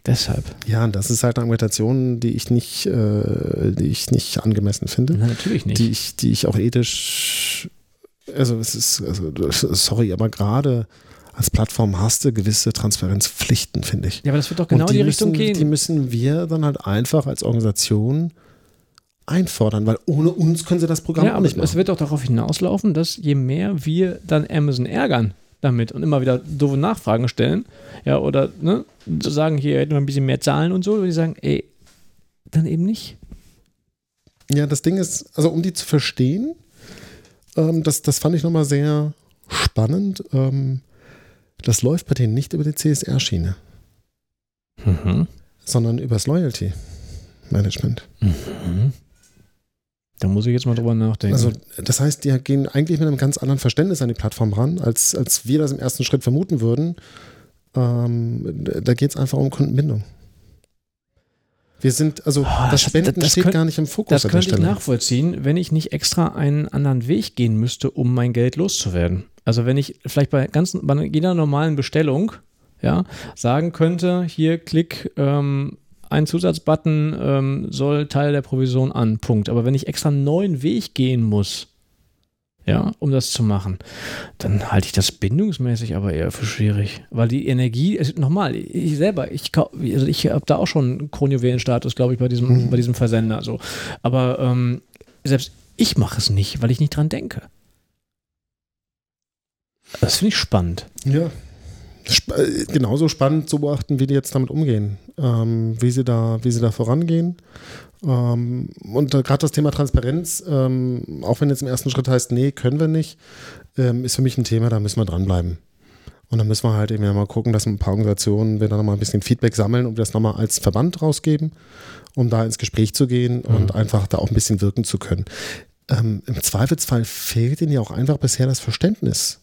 Deshalb. Ja, und das ist halt eine Argumentation, die ich nicht, äh, die ich nicht angemessen finde. Nein, natürlich nicht. die ich, die ich auch ethisch, also es ist, also sorry, aber gerade als Plattform hast du gewisse Transparenzpflichten, finde ich. ja, aber das wird doch genau Und die die Richtung müssen, gehen. Die müssen wir dann halt einfach als Organisation einfordern, weil ohne uns können sie das Programm ja, auch aber nicht es machen. wird doch darauf hinauslaufen, dass je mehr wir dann Amazon ärgern damit und immer wieder doofe Nachfragen stellen, ja, oder ne, sagen, hier hätten wir ein bisschen mehr Zahlen und so, und die sagen, ey, dann eben nicht. Ja, das Ding ist, also um die zu verstehen, ähm, das, das fand ich nochmal sehr spannend. Ähm, das läuft bei denen nicht über die CSR-Schiene, Mhm. sondern übers Loyalty Management. Mhm. Da muss ich jetzt mal drüber nachdenken. Also, das heißt, die gehen eigentlich mit einem ganz anderen Verständnis an die Plattform ran, als, als wir das im ersten Schritt vermuten würden. Ähm, da geht es einfach um Kundenbindung. Wir sind, also Ah, das das- Spenden das steht könnt- gar nicht im Fokus Das könnte ich nachvollziehen, wenn ich nicht extra einen anderen Weg gehen müsste, um mein Geld loszuwerden. Also wenn ich vielleicht bei ganz bei jeder normalen Bestellung ja, sagen könnte, hier klick ähm, ein Zusatzbutton ähm, soll Teil der Provision an. Punkt. Aber wenn ich extra einen neuen Weg gehen muss, ja, um das zu machen, dann halte ich das bindungsmäßig aber eher für schwierig. Weil die Energie, es- nochmal, ich selber, ich, also ich habe da auch schon einen Kronjuwelenstatus, glaube ich, bei diesem, Mhm. bei diesem Versender. So. Aber ähm, selbst ich mache es nicht, weil ich nicht dran denke. Das finde ich spannend. Ja. Sp äh, genauso spannend zu beobachten, wie die jetzt damit umgehen, ähm, wie, sie da, wie sie da vorangehen. Ähm, und gerade das Thema Transparenz, ähm, auch wenn jetzt im ersten Schritt heißt, nee, können wir nicht, ähm, ist für mich ein Thema, da müssen wir dranbleiben. Und dann müssen wir halt eben ja mal gucken, dass ein paar Organisationen wir da nochmal ein bisschen Feedback sammeln und wir das nochmal als Verband rausgeben, um da ins Gespräch zu gehen und einfach da auch ein bisschen wirken zu können. Ähm, Im Zweifelsfall fehlt ihnen ja auch einfach bisher das Verständnis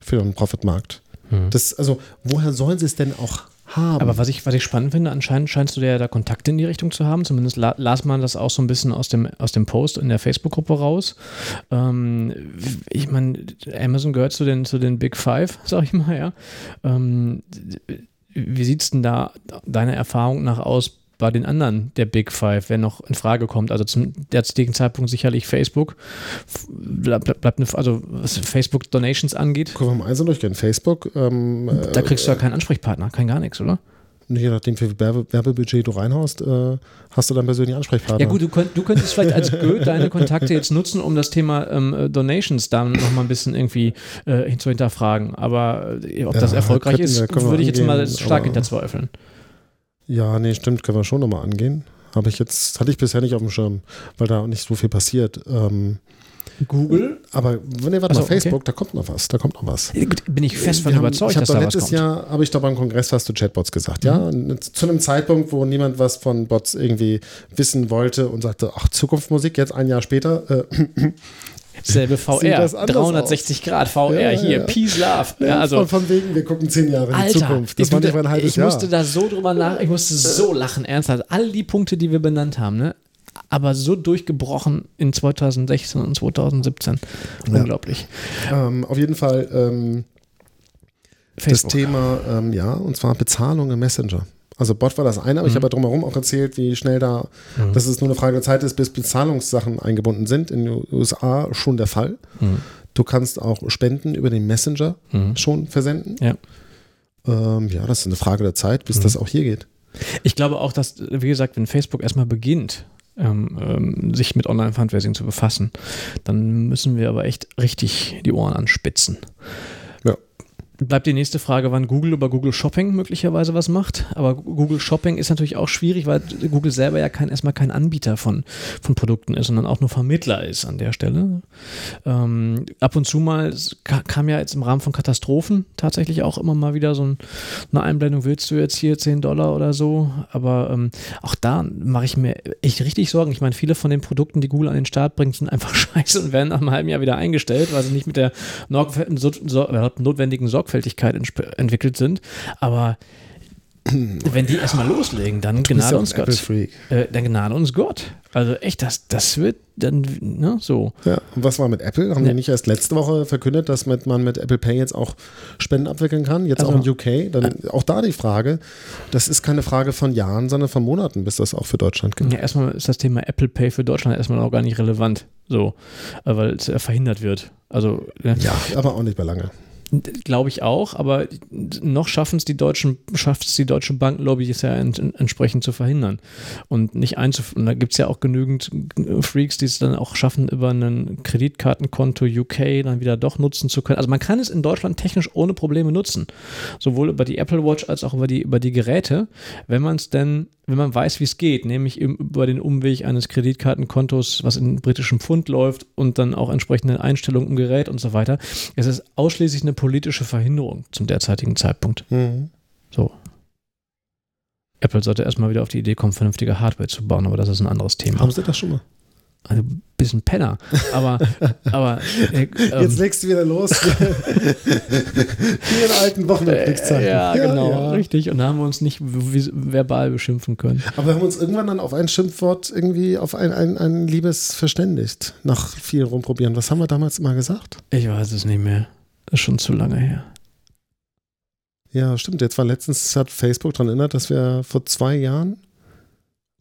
für den Profitmarkt. Das, also, woher sollen sie es denn auch haben? Aber was ich, was ich spannend finde, anscheinend scheinst du ja da Kontakte in die Richtung zu haben. Zumindest la las man das auch so ein bisschen aus dem, aus dem Post in der Facebook-Gruppe raus. Ähm, ich meine, Amazon gehört zu den, zu den Big Five, sag ich mal, ja. Ähm, wie sieht es denn da deiner Erfahrung nach aus bei den anderen der Big Five, wer noch in Frage kommt? Also zum derzeitigen Zeitpunkt sicherlich Facebook. Bleibt, bleibt eine, also was Facebook Donations angeht, Können wir mal eins durchgehen. Facebook, ähm, da kriegst du ja keinen Ansprechpartner, kein gar nichts, oder? äh, je nachdem, wie viel Werbe Werbebudget du reinhaust, äh, hast du dann persönlich Ansprechpartner. Ja gut, du, könnt, du könntest vielleicht als Goethe deine Kontakte jetzt nutzen, um das Thema ähm, äh, Donations da nochmal ein bisschen irgendwie äh, zu hinterfragen. Aber äh, ob das Ja, erfolgreich könnten ist, würde ich jetzt mal stark hinterzweifeln. Ja, nee, stimmt, können wir schon nochmal angehen. Habe ich jetzt, hatte ich bisher nicht auf dem Schirm, weil da auch nicht so viel passiert. Ähm, Google. aber wenn ihr warte so, mal, Facebook, da kommt noch was, da kommt noch was. Bin ich fest von haben- überzeugt, ich dass da was letztes kommt. Mhm. Jahr habe ich doch beim Kongress was zu Chatbots gesagt, ja. Und zu einem Zeitpunkt, wo niemand was von Bots irgendwie wissen wollte und sagte, ach, Zukunftsmusik, jetzt ein Jahr später, äh, Selbe VR, das anders 360 Grad VR, Ja, hier, ja. Peace, Love. Ja, ja, also, von, von wegen, wir gucken zehn Jahre in die Alter, Zukunft. Das ich, war nicht mal ein ich, halbes ich Jahr. musste da so drüber nach, ich musste so lachen, ernsthaft. All die Punkte, die wir benannt haben, ne? aber so durchgebrochen in 2016 und 2017. Unglaublich. ähm, auf jeden Fall ähm, das. Thema, ähm, ja, und zwar Bezahlung im Messenger. Also Bot war das eine, aber Mhm. ich habe ja drumherum auch erzählt, wie schnell da, dass es nur eine Frage der Zeit ist, bis Bezahlungssachen eingebunden sind. In den USA schon der Fall. Mhm. Du kannst auch Spenden über den Messenger schon versenden. Ja. Ähm, ja, das ist eine Frage der Zeit, Mhm. bis das auch hier geht. Ich glaube auch, dass, wie gesagt, wenn Facebook erstmal beginnt, ähm, ähm, sich mit Online-Fundraising zu befassen, dann müssen wir aber echt richtig die Ohren anspitzen. Bleibt die nächste Frage, wann Google über Google Shopping möglicherweise was macht. Aber Google Shopping ist natürlich auch schwierig, weil Google selber ja kein, erstmal kein Anbieter von, von Produkten ist, sondern auch nur Vermittler ist an der Stelle. Ähm, ab und zu mal kam ja jetzt im Rahmen von Katastrophen tatsächlich auch immer mal wieder so ein, eine Einblendung, willst du jetzt hier 10 Dollar oder so? Aber ähm, auch da mache ich mir echt richtig Sorgen. Ich meine, viele von den Produkten, die Google an den Start bringt, sind einfach scheiße und werden nach einem halben Jahr wieder eingestellt, weil sie nicht mit der notwendigen Sorgfältigkeit entwickelt sind. Aber wenn die erstmal loslegen, dann Du gnade ja uns Gott. Äh, dann gnade uns Gott. Also echt, das, das wird dann, ne, so. Ja, und was war mit Apple? Haben Ja. die nicht erst letzte Woche verkündet, dass mit, man mit Apple Pay jetzt auch Spenden abwickeln kann? Jetzt Also- auch in UK? Dann auch da die Frage, das ist keine Frage von Jahren, sondern von Monaten, bis das auch für Deutschland gilt. Ja, erstmal ist das Thema Apple Pay für Deutschland erstmal auch gar nicht relevant. So, äh, weil es äh, verhindert wird. Also, äh, Ja, aber auch nicht mehr lange. Glaube ich auch, aber noch schaffen es die deutschen, schafft es die deutsche Bankenlobby es ja ent, entsprechend zu verhindern. Und nicht einzuführen. Da gibt es ja auch genügend Freaks, die es dann auch schaffen, über ein Kreditkartenkonto UK dann wieder doch nutzen zu können. Also man kann es in Deutschland technisch ohne Probleme nutzen. Sowohl über die Apple Watch als auch über die, über die Geräte, wenn man es denn, wenn man weiß, wie es geht, nämlich über den Umweg eines Kreditkartenkontos, was in britischem Pfund läuft und dann auch entsprechende Einstellungen im Gerät und so weiter. Es ist ausschließlich eine politische Verhinderung zum derzeitigen Zeitpunkt. Mhm. So. Apple sollte erstmal wieder auf die Idee kommen, vernünftige Hardware zu bauen, aber das ist ein anderes Thema. Haben Sie das schon mal? Also ein bisschen Penner. Aber, aber äh, ähm, Jetzt legst du wieder los. Wie in alten Wochenendblickzeiten. äh, ja, genau, ja. richtig. Und da haben wir uns nicht verbal beschimpfen können. Aber wir haben uns irgendwann dann auf ein Schimpfwort irgendwie, auf ein, ein, ein Liebes verständigt, nach viel rumprobieren. Was haben wir damals immer gesagt? Ich weiß es nicht mehr. Das ist schon zu lange her. Ja, stimmt. Jetzt war letztens, hat Facebook daran erinnert, dass wir vor zwei Jahren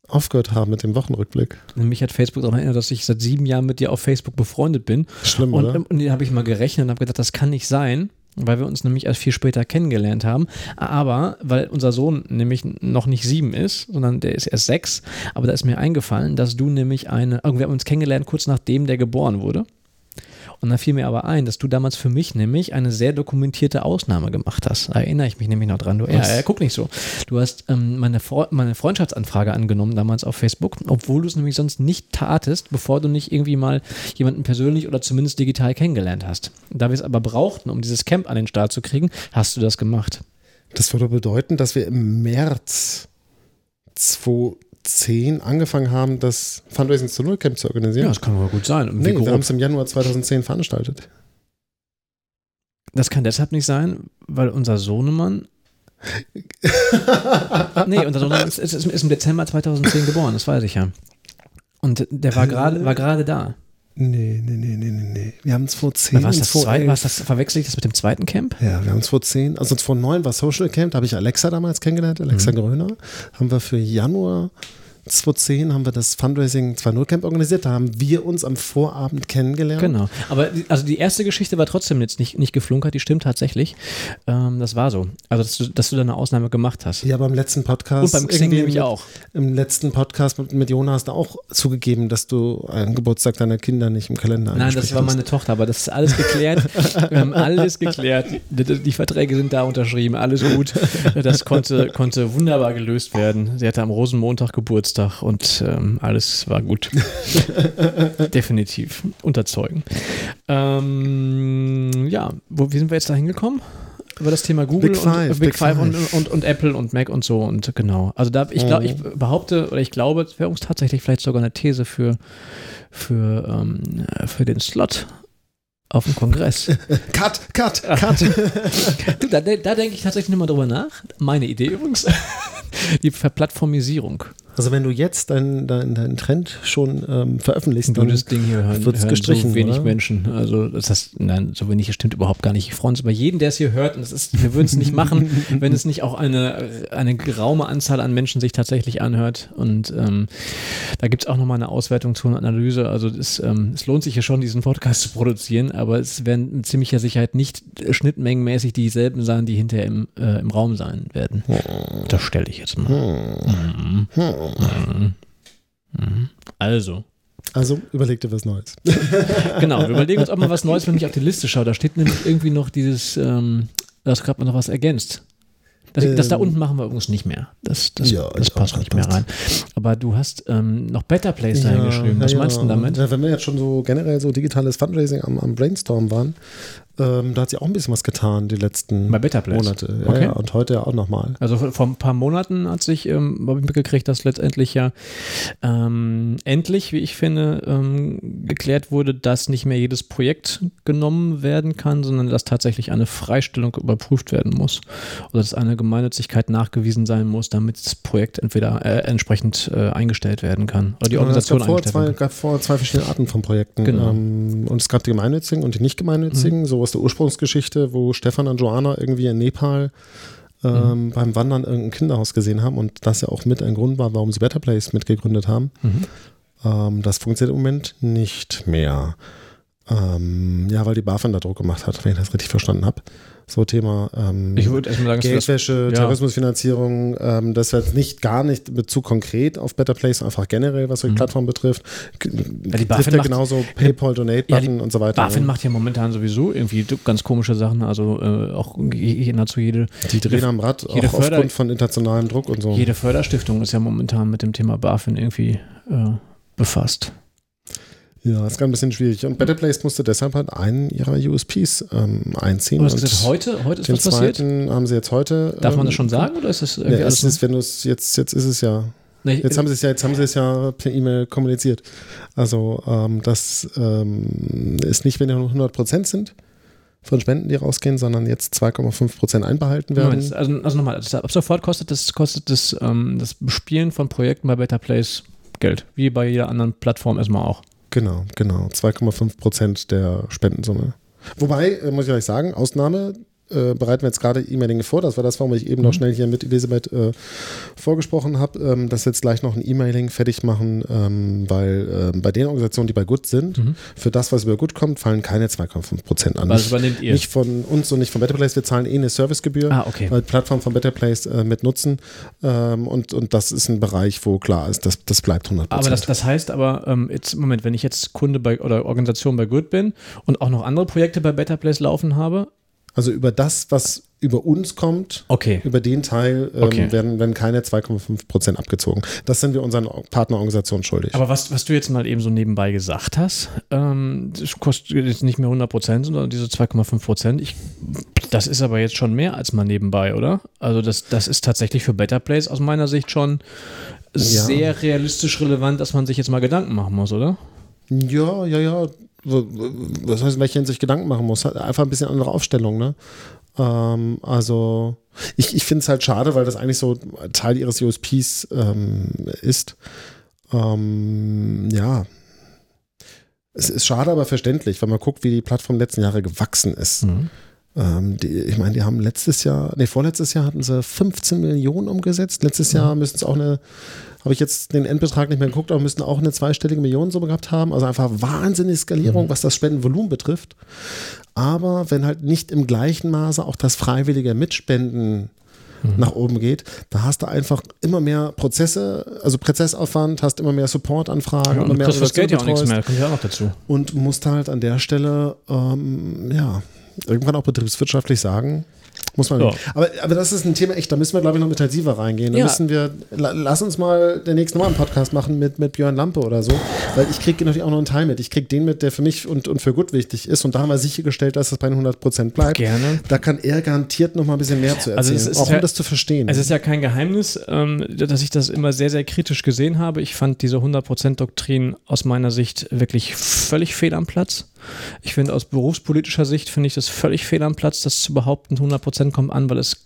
aufgehört haben mit dem Wochenrückblick. Mich hat Facebook daran erinnert, dass ich seit sieben Jahren mit dir auf Facebook befreundet bin. Schlimm, Und, oder? und da habe ich mal gerechnet und habe gedacht, das kann nicht sein, weil wir uns nämlich erst viel später kennengelernt haben. Aber weil unser Sohn nämlich noch nicht sieben ist, sondern der ist erst sechs. Aber da ist mir eingefallen, dass du nämlich eine, wir haben uns kennengelernt kurz nachdem der geboren wurde. Und da fiel mir aber ein, dass du damals für mich nämlich eine sehr dokumentierte Ausnahme gemacht hast. Da erinnere ich mich nämlich noch dran. Du, ja, ja, guck nicht so. Du hast ähm, meine, Fre meine Freundschaftsanfrage angenommen damals auf Facebook, obwohl du es nämlich sonst nicht tatest, bevor du nicht irgendwie mal jemanden persönlich oder zumindest digital kennengelernt hast. Da wir es aber brauchten, um dieses Camp an den Start zu kriegen, hast du das gemacht. Das würde bedeuten, dass wir im März 2010 angefangen haben, das Fundraising zu Null Camp zu organisieren. das kann aber gut sein. Nee, wir haben es im Januar 2010 veranstaltet. Das kann deshalb nicht sein, weil unser Sohnemann. nee, unser Sohnemann ist, ist, ist im Dezember 2010 geboren, das weiß ich ja. Und der war gerade war gerade da. Nee, nee, nee, nee, nee, nee. Wir haben es vor 10 War das? 11. War das, verwechsel ich das mit dem zweiten Camp? Ja, wir haben es vor 10, also vor 9 war Social Camp, da habe ich Alexa damals kennengelernt, Alexa Mhm. Gröner. Haben wir für Januar 2010 haben wir das Fundraising 2.0 Camp organisiert, da haben wir uns am Vorabend kennengelernt. Genau. Aber die, also die erste Geschichte war trotzdem jetzt nicht, nicht geflunkert, die stimmt tatsächlich. Ähm, das war so. Also, dass du, dass du da eine Ausnahme gemacht hast. Ja, beim letzten Podcast. Und beim Xing nämlich auch. Im letzten Podcast mit, mit Jonas hast du auch zugegeben, dass du einen Geburtstag deiner Kinder nicht im Kalender Nein, das war meine Tochter, aber das ist alles geklärt. Wir haben alles geklärt. Die, die die Verträge sind da unterschrieben, alles gut. Das konnte, konnte wunderbar gelöst werden. Sie hatte am Rosenmontag Geburtstag. Geburtstag und ähm, alles war gut. Definitiv. Unterzeugen. Ähm, ja, wo, wie sind wir jetzt da hingekommen? Über das Thema Google Big und Five, äh, Big, Big Five, Und, Five. und, und Apple und Mac und so und genau. Also da ich glaube, ich Mhm. behaupte oder ich glaube, es wäre uns tatsächlich vielleicht sogar eine These für, für, ähm, für den Slot auf dem Kongress. Cut, cut, cut. Du, da, da denke ich tatsächlich nochmal drüber nach. Meine Idee übrigens. Die Verplattformisierung. Also wenn du jetzt deinen dein, dein Trend schon ähm, veröffentlichst, dann wird's hören gestrichen, so wenig oder? Menschen. Also das heißt, nein, so wenig stimmt überhaupt gar nicht. Ich freue uns über jeden, der es hier hört. Und das ist, wir würden es nicht machen, wenn es nicht auch eine, eine geraume Anzahl an Menschen sich tatsächlich anhört. Und ähm, da gibt es auch nochmal eine Auswertung zu einer Analyse. Also es, ähm, es lohnt sich ja schon, diesen Podcast zu produzieren, aber es werden mit ziemlicher Sicherheit nicht schnittmengenmäßig dieselben sein, die hinterher im, äh, im Raum sein werden. Das stelle ich jetzt mal. Mhm. Mhm. Mhm. Also, also überleg dir was Neues. genau, wir überlegen uns auch mal was Neues, wenn ich auf die Liste schaue. Da steht nämlich irgendwie noch dieses, ähm, da ist gerade noch was ergänzt. Das, das da Ähm, unten machen wir übrigens nicht mehr. Das, das, Ja, das ja, passt das nicht mehr rein. Aber du hast ähm, noch Better Place da hingeschrieben. Was ja, meinst du damit? Ja, wenn wir jetzt schon so generell so digitales Fundraising am, am Brainstorm waren, ähm, da hat sich auch ein bisschen was getan die letzten? Monate. Ja, Okay. ja, und heute ja auch nochmal. Also vor- vor ein paar Monaten hat sich ähm, ich mitgekriegt, dass letztendlich ja ähm, endlich, wie ich finde, ähm, geklärt wurde, dass nicht mehr jedes Projekt genommen werden kann, sondern dass tatsächlich eine Freistellung überprüft werden muss. Oder dass eine Gemeinnützigkeit nachgewiesen sein muss, damit das Projekt entweder äh, entsprechend äh, eingestellt werden kann. Oder die Organisation es gab vor eingestellt zwei, gab vor zwei verschiedene Arten von Projekten. Genau. Ähm, und es gab die gemeinnützigen und die nicht gemeinnützigen, so aus der Ursprungsgeschichte, wo Stefan und Joanna irgendwie in Nepal ähm, beim Wandern irgendein Kinderhaus gesehen haben und das ja auch mit ein Grund war, warum sie Better Place mitgegründet haben. Mhm. Ähm, das funktioniert im Moment nicht mehr. Ähm, ja, weil die BaFin da Druck gemacht hat, wenn ich das richtig verstanden habe. So Thema ähm, Ich würde sagen, das, Geldwäsche, ja. Terrorismusfinanzierung, ähm, das wird nicht gar nicht zu konkret auf Better Place, einfach generell, was die Plattform betrifft. G- die trifft BaFin ja macht- genauso PayPal, Donate-Button und so weiter. BaFin macht ja momentan sowieso irgendwie ganz komische Sachen, also äh, auch nahezu jede, die drehen am Rad, jede auch Förder- aufgrund von internationalem Druck und so. Jede Förderstiftung ist ja momentan mit dem Thema BaFin irgendwie äh, befasst. Ja, ist ganz ein bisschen schwierig. Und Better Place musste deshalb halt einen ihrer USPs ähm, einziehen. Du hast gesagt, heute, heute ist den was passiert? zweiten haben sie jetzt heute. Darf man ähm, das schon sagen oder ist das irgendwie Ja, alles es ist, wenn jetzt, jetzt ist es ja Nee, Jetzt haben sie es ja, jetzt haben sie es ja per E-Mail kommuniziert. Also ähm, das ähm, ist nicht, wenn ja nur 100 Prozent sind von Spenden, die rausgehen, sondern jetzt 2,5 Prozent einbehalten werden. Moment, also, also nochmal, das- ab sofort kostet das, kostet das, ähm, das Bespielen von Projekten bei Better Place Geld, wie bei jeder anderen Plattform erstmal auch. Genau, genau. 2,5 Prozent der Spendensumme. Wobei, äh, muss ich gleich sagen, Ausnahme äh, bereiten wir jetzt gerade E-Mailing vor. Das war das, warum ich eben noch schnell hier mit Elisabeth äh, vorgesprochen habe, ähm, dass wir jetzt gleich noch ein E-Mailing fertig machen, ähm, weil ähm, bei den Organisationen, die bei Good sind, für das, was über Good kommt, fallen keine 2,5 Prozent an. Was übernehmt ihr? Nicht von uns und nicht von Better Place. Wir zahlen eh eine Servicegebühr, Ah, okay. weil die Plattform von Better Place äh, mit nutzen. Ähm, und, und das ist ein Bereich, wo klar ist, das, das bleibt 100 Aber das, das heißt aber, ähm, jetzt, Moment, wenn ich jetzt Kunde bei oder Organisation bei Good bin und auch noch andere Projekte bei Better Place laufen habe, Also über das, was über uns kommt, okay. über den Teil ähm, Okay. werden, werden keine 2,5 Prozent abgezogen. Das sind wir unseren Partnerorganisationen schuldig. Aber was, was du jetzt mal eben so nebenbei gesagt hast, ähm, das kostet jetzt nicht mehr 100 Prozent, sondern diese 2,5 Prozent. Das ist aber jetzt schon mehr als mal nebenbei, oder? Also das, das ist tatsächlich für Better Place aus meiner Sicht schon sehr realistisch relevant, dass man sich jetzt mal Gedanken machen muss, oder? ja, ja, ja. Was heißt, in welcher Hinsicht Gedanken machen muss? Einfach ein bisschen andere Aufstellung, ne? Ähm, also, ich, ich finde es halt schade, weil das eigentlich so Teil ihres USPs ähm, ist. Ähm, ja. Es ist schade, aber verständlich, wenn man guckt, wie die Plattform letzten Jahre gewachsen ist. Mhm. Ähm, die, ich meine, die haben letztes Jahr, nee, vorletztes Jahr hatten sie 15 Millionen umgesetzt. Letztes Jahr Mhm. müssten es auch eine, habe ich jetzt den Endbetrag nicht mehr geguckt, aber müssten auch eine zweistellige Millionensumme gehabt haben. Also einfach wahnsinnige Skalierung, Mhm. was das Spendenvolumen betrifft. Aber wenn halt nicht im gleichen Maße auch das freiwillige Mitspenden nach oben geht, da hast du einfach immer mehr Prozesse, also Prozessaufwand, hast immer mehr Supportanfragen, und immer du mehr kriegst das Geld ja auch nichts mehr, kommt ja auch dazu. und musst halt an der Stelle, ähm, ja, irgendwann auch betriebswirtschaftlich sagen, Muss man Ja. Aber, aber das ist ein Thema, echt, da müssen wir, glaube ich, noch intensiver reingehen. Da Ja. müssen wir, la, lass uns mal den nächsten Mal einen Podcast machen mit, mit Björn Lampe oder so, weil ich kriege natürlich auch noch einen Teil mit. Ich kriege den mit, der für mich und, und für gut wichtig ist und da haben wir sichergestellt, dass es bei den 100% bleibt. Gerne. Da kann er garantiert noch mal ein bisschen mehr zu Also erzählen, es ist auch um ja- das zu verstehen. Es ist ja kein Geheimnis, ähm, dass ich das immer sehr, sehr kritisch gesehen habe. Ich fand diese 100%-Doktrin aus meiner Sicht wirklich völlig fehl am Platz. Ich finde, aus berufspolitischer Sicht finde ich das völlig fehl am Platz, das zu behaupten, 100% kommt an, weil es,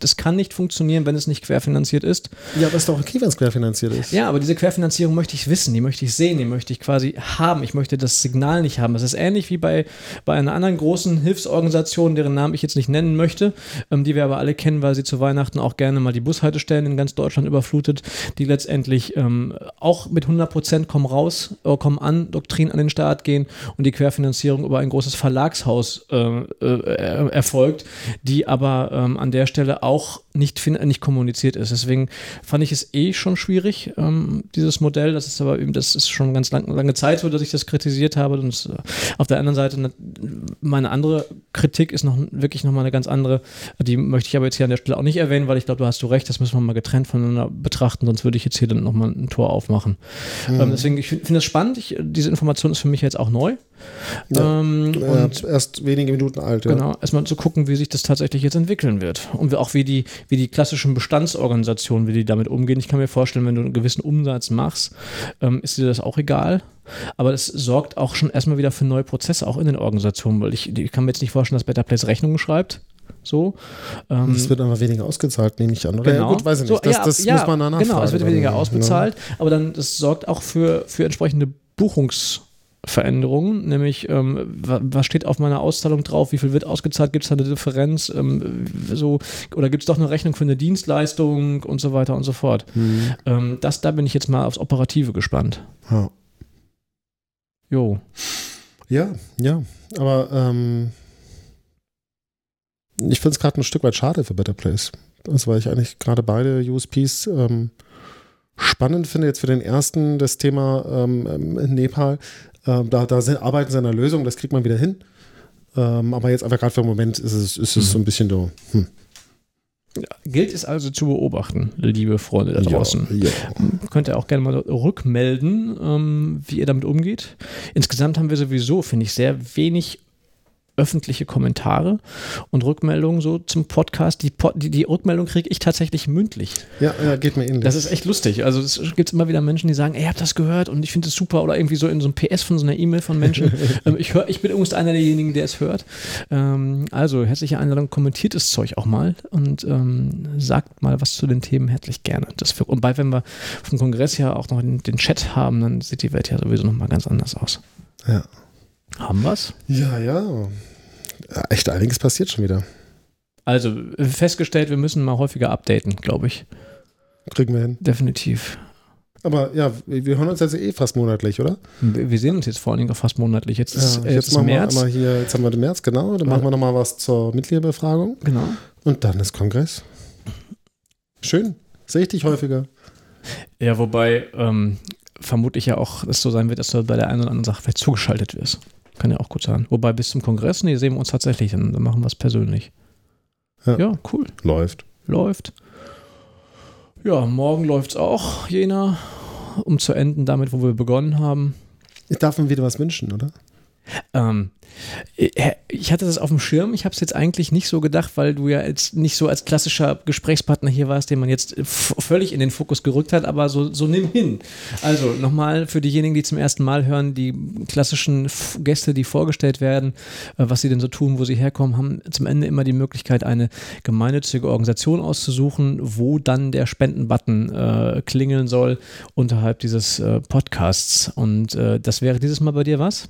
das kann nicht funktionieren, wenn es nicht querfinanziert ist. ja, aber ist doch okay, wenn es querfinanziert ist. Ja, aber diese Querfinanzierung möchte ich wissen, die möchte ich sehen, die möchte ich quasi haben. Ich möchte das Signal nicht haben. Das ist ähnlich wie bei, bei einer anderen großen Hilfsorganisation, deren Namen ich jetzt nicht nennen möchte, ähm, die wir aber alle kennen, weil sie zu Weihnachten auch gerne mal die Bushaltestellen in ganz Deutschland überflutet, die letztendlich ähm, auch mit 100% komm raus, äh, komm an, Doktrin an den Start gehen und die Querfinanzierung über ein großes Verlagshaus äh, äh, erfolgt, die aber ähm, an der Stelle auch nicht, nicht kommuniziert ist. Deswegen fand ich es eh schon schwierig, ähm, dieses Modell. Das ist aber eben, das ist schon ganz lang, lange Zeit so, dass ich das kritisiert habe. Und es, äh, auf der anderen Seite, ne- meine andere Kritik ist noch wirklich nochmal eine ganz andere. Die möchte ich aber jetzt hier an der Stelle auch nicht erwähnen, weil ich glaube, du hast du recht, das müssen wir mal getrennt voneinander betrachten, sonst würde ich jetzt hier dann nochmal ein Tor aufmachen. Ähm, deswegen, ich finde find das spannend. Ich, diese Information ist für mich jetzt auch neu. Ja. Ähm, Äh, und erst wenige Minuten alt. Ja. Genau, erstmal zu gucken, wie sich das tatsächlich jetzt entwickeln wird. Und auch wie die, wie die klassischen Bestandsorganisationen, wie die damit umgehen. Ich kann mir vorstellen, wenn du einen gewissen Umsatz machst, ähm, ist dir das auch egal. Aber das sorgt auch schon erstmal wieder für neue Prozesse, auch in den Organisationen, weil ich, ich kann mir jetzt nicht vorstellen, dass Better Place Rechnungen schreibt. So. Ähm, Es wird aber weniger ausgezahlt, nehme ich an. Oder Genau. ja, gut, weiß ich nicht. So, das ja, das ja, muss man danach Genau, es wird weniger ausbezahlt, ne? aber dann das sorgt auch für, für entsprechende Buchungsveränderungen, nämlich ähm, wa- was steht auf meiner Auszahlung drauf, wie viel wird ausgezahlt, gibt es da eine Differenz, ähm, so, oder gibt es doch eine Rechnung für eine Dienstleistung und so weiter und so fort. Mhm. Ähm, das, da bin ich jetzt mal aufs Operative gespannt. Ja. Jo. Ja, ja. Aber ähm, ich finde es gerade ein Stück weit schade für Better Place. Also, weil ich eigentlich gerade beide USPs ähm, spannend finde. Jetzt für den ersten das Thema ähm, ähm, Nepal. Ähm, da da sind, arbeiten sie an einer Lösung, das kriegt man wieder hin. Ähm, aber jetzt einfach gerade für den Moment ist es, ist es so ein bisschen so. Hm. Gilt es also zu beobachten, liebe Freunde da draußen. Ja, Könnt ihr auch gerne mal rückmelden, ähm, wie ihr damit umgeht. Insgesamt haben wir sowieso, finde ich, sehr wenig öffentliche Kommentare und Rückmeldungen so zum Podcast. Die, die, die Rückmeldung kriege ich tatsächlich mündlich. ja, ja, geht mir ähnlich. Das ist echt lustig. Also es gibt immer wieder Menschen, die sagen, ey, ihr habt das gehört und ich finde es super oder irgendwie so in so einem PS von so einer E-Mail von Menschen. ähm, ich, hör, ich bin übrigens einer derjenigen, der es hört. Ähm, also herzliche Einladung, kommentiert das Zeug auch mal und ähm, sagt mal was zu den Themen herzlich gerne. Das für, und bald, wenn wir vom Kongress ja auch noch den, den Chat haben, dann sieht die Welt ja sowieso nochmal ganz anders aus. ja. Haben wir's? ja, ja. Ja, Echt einiges passiert schon wieder. Also festgestellt, wir müssen mal häufiger updaten, glaube ich. Kriegen wir hin. Definitiv. Aber ja, wir hören uns jetzt eh fast monatlich, oder? Wir sehen uns jetzt vor allen Dingen auch fast monatlich. Jetzt ist, Ja, äh, jetzt ist machen März. wir hier, jetzt haben wir den März, genau. Dann machen wir nochmal was zur Mitgliederbefragung. Genau. Und dann ist Kongress. Schön. Sehe ich dich häufiger. Ja, wobei ähm, vermutlich ja auch es so sein wird, dass du bei der einen oder anderen Sache vielleicht zugeschaltet wirst. Kann ja auch gut sein. Wobei bis zum Kongress, nee, sehen wir uns tatsächlich, dann, dann machen wir es persönlich. Ja. Ja. cool. Läuft. Läuft. Ja, morgen läuft es auch, Jena, um zu enden damit, wo wir begonnen haben. Ich darf mir wieder was wünschen, oder? Ähm, ich hatte das auf dem Schirm. Ich habe es jetzt eigentlich nicht so gedacht, weil du ja jetzt nicht so als klassischer Gesprächspartner hier warst, den man jetzt f- völlig in den Fokus gerückt hat, aber so, so nimm hin. Also nochmal für diejenigen, die zum ersten Mal hören, die klassischen Gäste, die vorgestellt werden, äh, was sie denn so tun, wo sie herkommen, haben zum Ende immer die Möglichkeit, eine gemeinnützige Organisation auszusuchen, wo dann der Spendenbutton äh, klingeln soll unterhalb dieses äh, Podcasts. Und äh, das wäre dieses Mal bei dir was?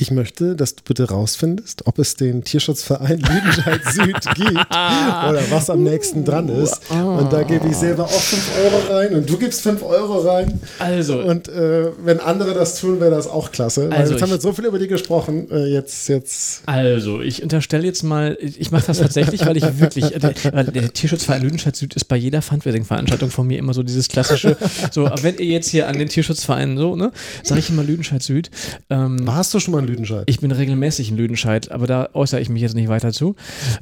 Ich möchte, dass du bitte rausfindest, ob es den Tierschutzverein Lüdenscheid Süd gibt oder was am nächsten dran ist. Und da gebe ich selber auch 5 Euro rein und du gibst 5 Euro rein. Also, Und äh, wenn andere das tun, wäre das auch klasse. Weil Also jetzt haben wir so viel über die gesprochen. Äh, jetzt, jetzt. Also, ich unterstelle jetzt mal, ich mache das tatsächlich, weil ich wirklich, äh, der, der Tierschutzverein Lüdenscheid Süd ist bei jeder Fundraising-Veranstaltung von mir immer so dieses klassische, so, wenn ihr jetzt hier an den Tierschutzverein so, ne, sage ich immer Lüdenscheid Süd. Ähm, Warst du schon mal in Lüdenscheid. Ich bin regelmäßig in Lüdenscheid, aber da äußere ich mich jetzt nicht weiter zu.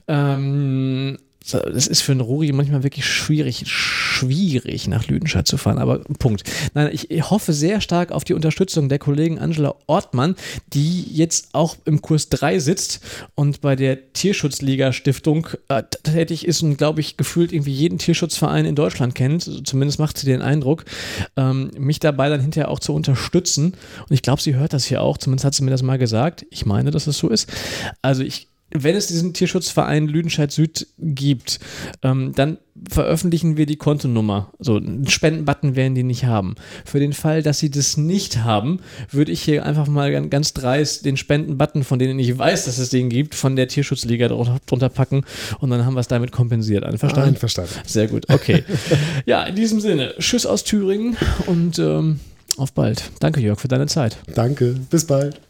Ähm, das ist für einen Ruri manchmal wirklich schwierig, schwierig nach Lüdenscheid zu fahren. Aber Punkt. Nein, ich hoffe sehr stark auf die Unterstützung der Kollegin Angela Ortmann, die jetzt auch im Kurs 3 sitzt und bei der Tierschutzliga Stiftung äh, tätig ist und glaube ich gefühlt irgendwie jeden Tierschutzverein in Deutschland kennt. Zumindest macht sie den Eindruck, ähm, mich dabei dann hinterher auch zu unterstützen. Und ich glaube, sie hört das hier auch. Zumindest hat sie mir das mal gesagt. Ich meine, dass es so ist. Also ich wenn es diesen Tierschutzverein Lüdenscheid Süd gibt, ähm, dann veröffentlichen wir die Kontonummer. So, einen Spendenbutton werden die nicht haben. Für den Fall, dass sie das nicht haben, würde ich hier einfach mal ganz dreist den Spendenbutton, von denen ich weiß, dass es den gibt, von der Tierschutzliga drunter packen und dann haben wir es damit kompensiert. Einverstanden? Einverstanden. Sehr gut, okay. ja, in diesem Sinne, Tschüss aus Thüringen und ähm, auf bald. Danke, Jörg, für deine Zeit. Danke, bis bald.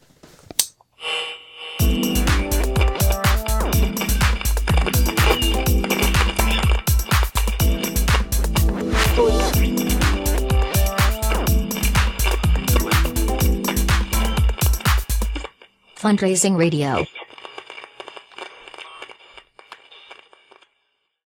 Fundraising Radio.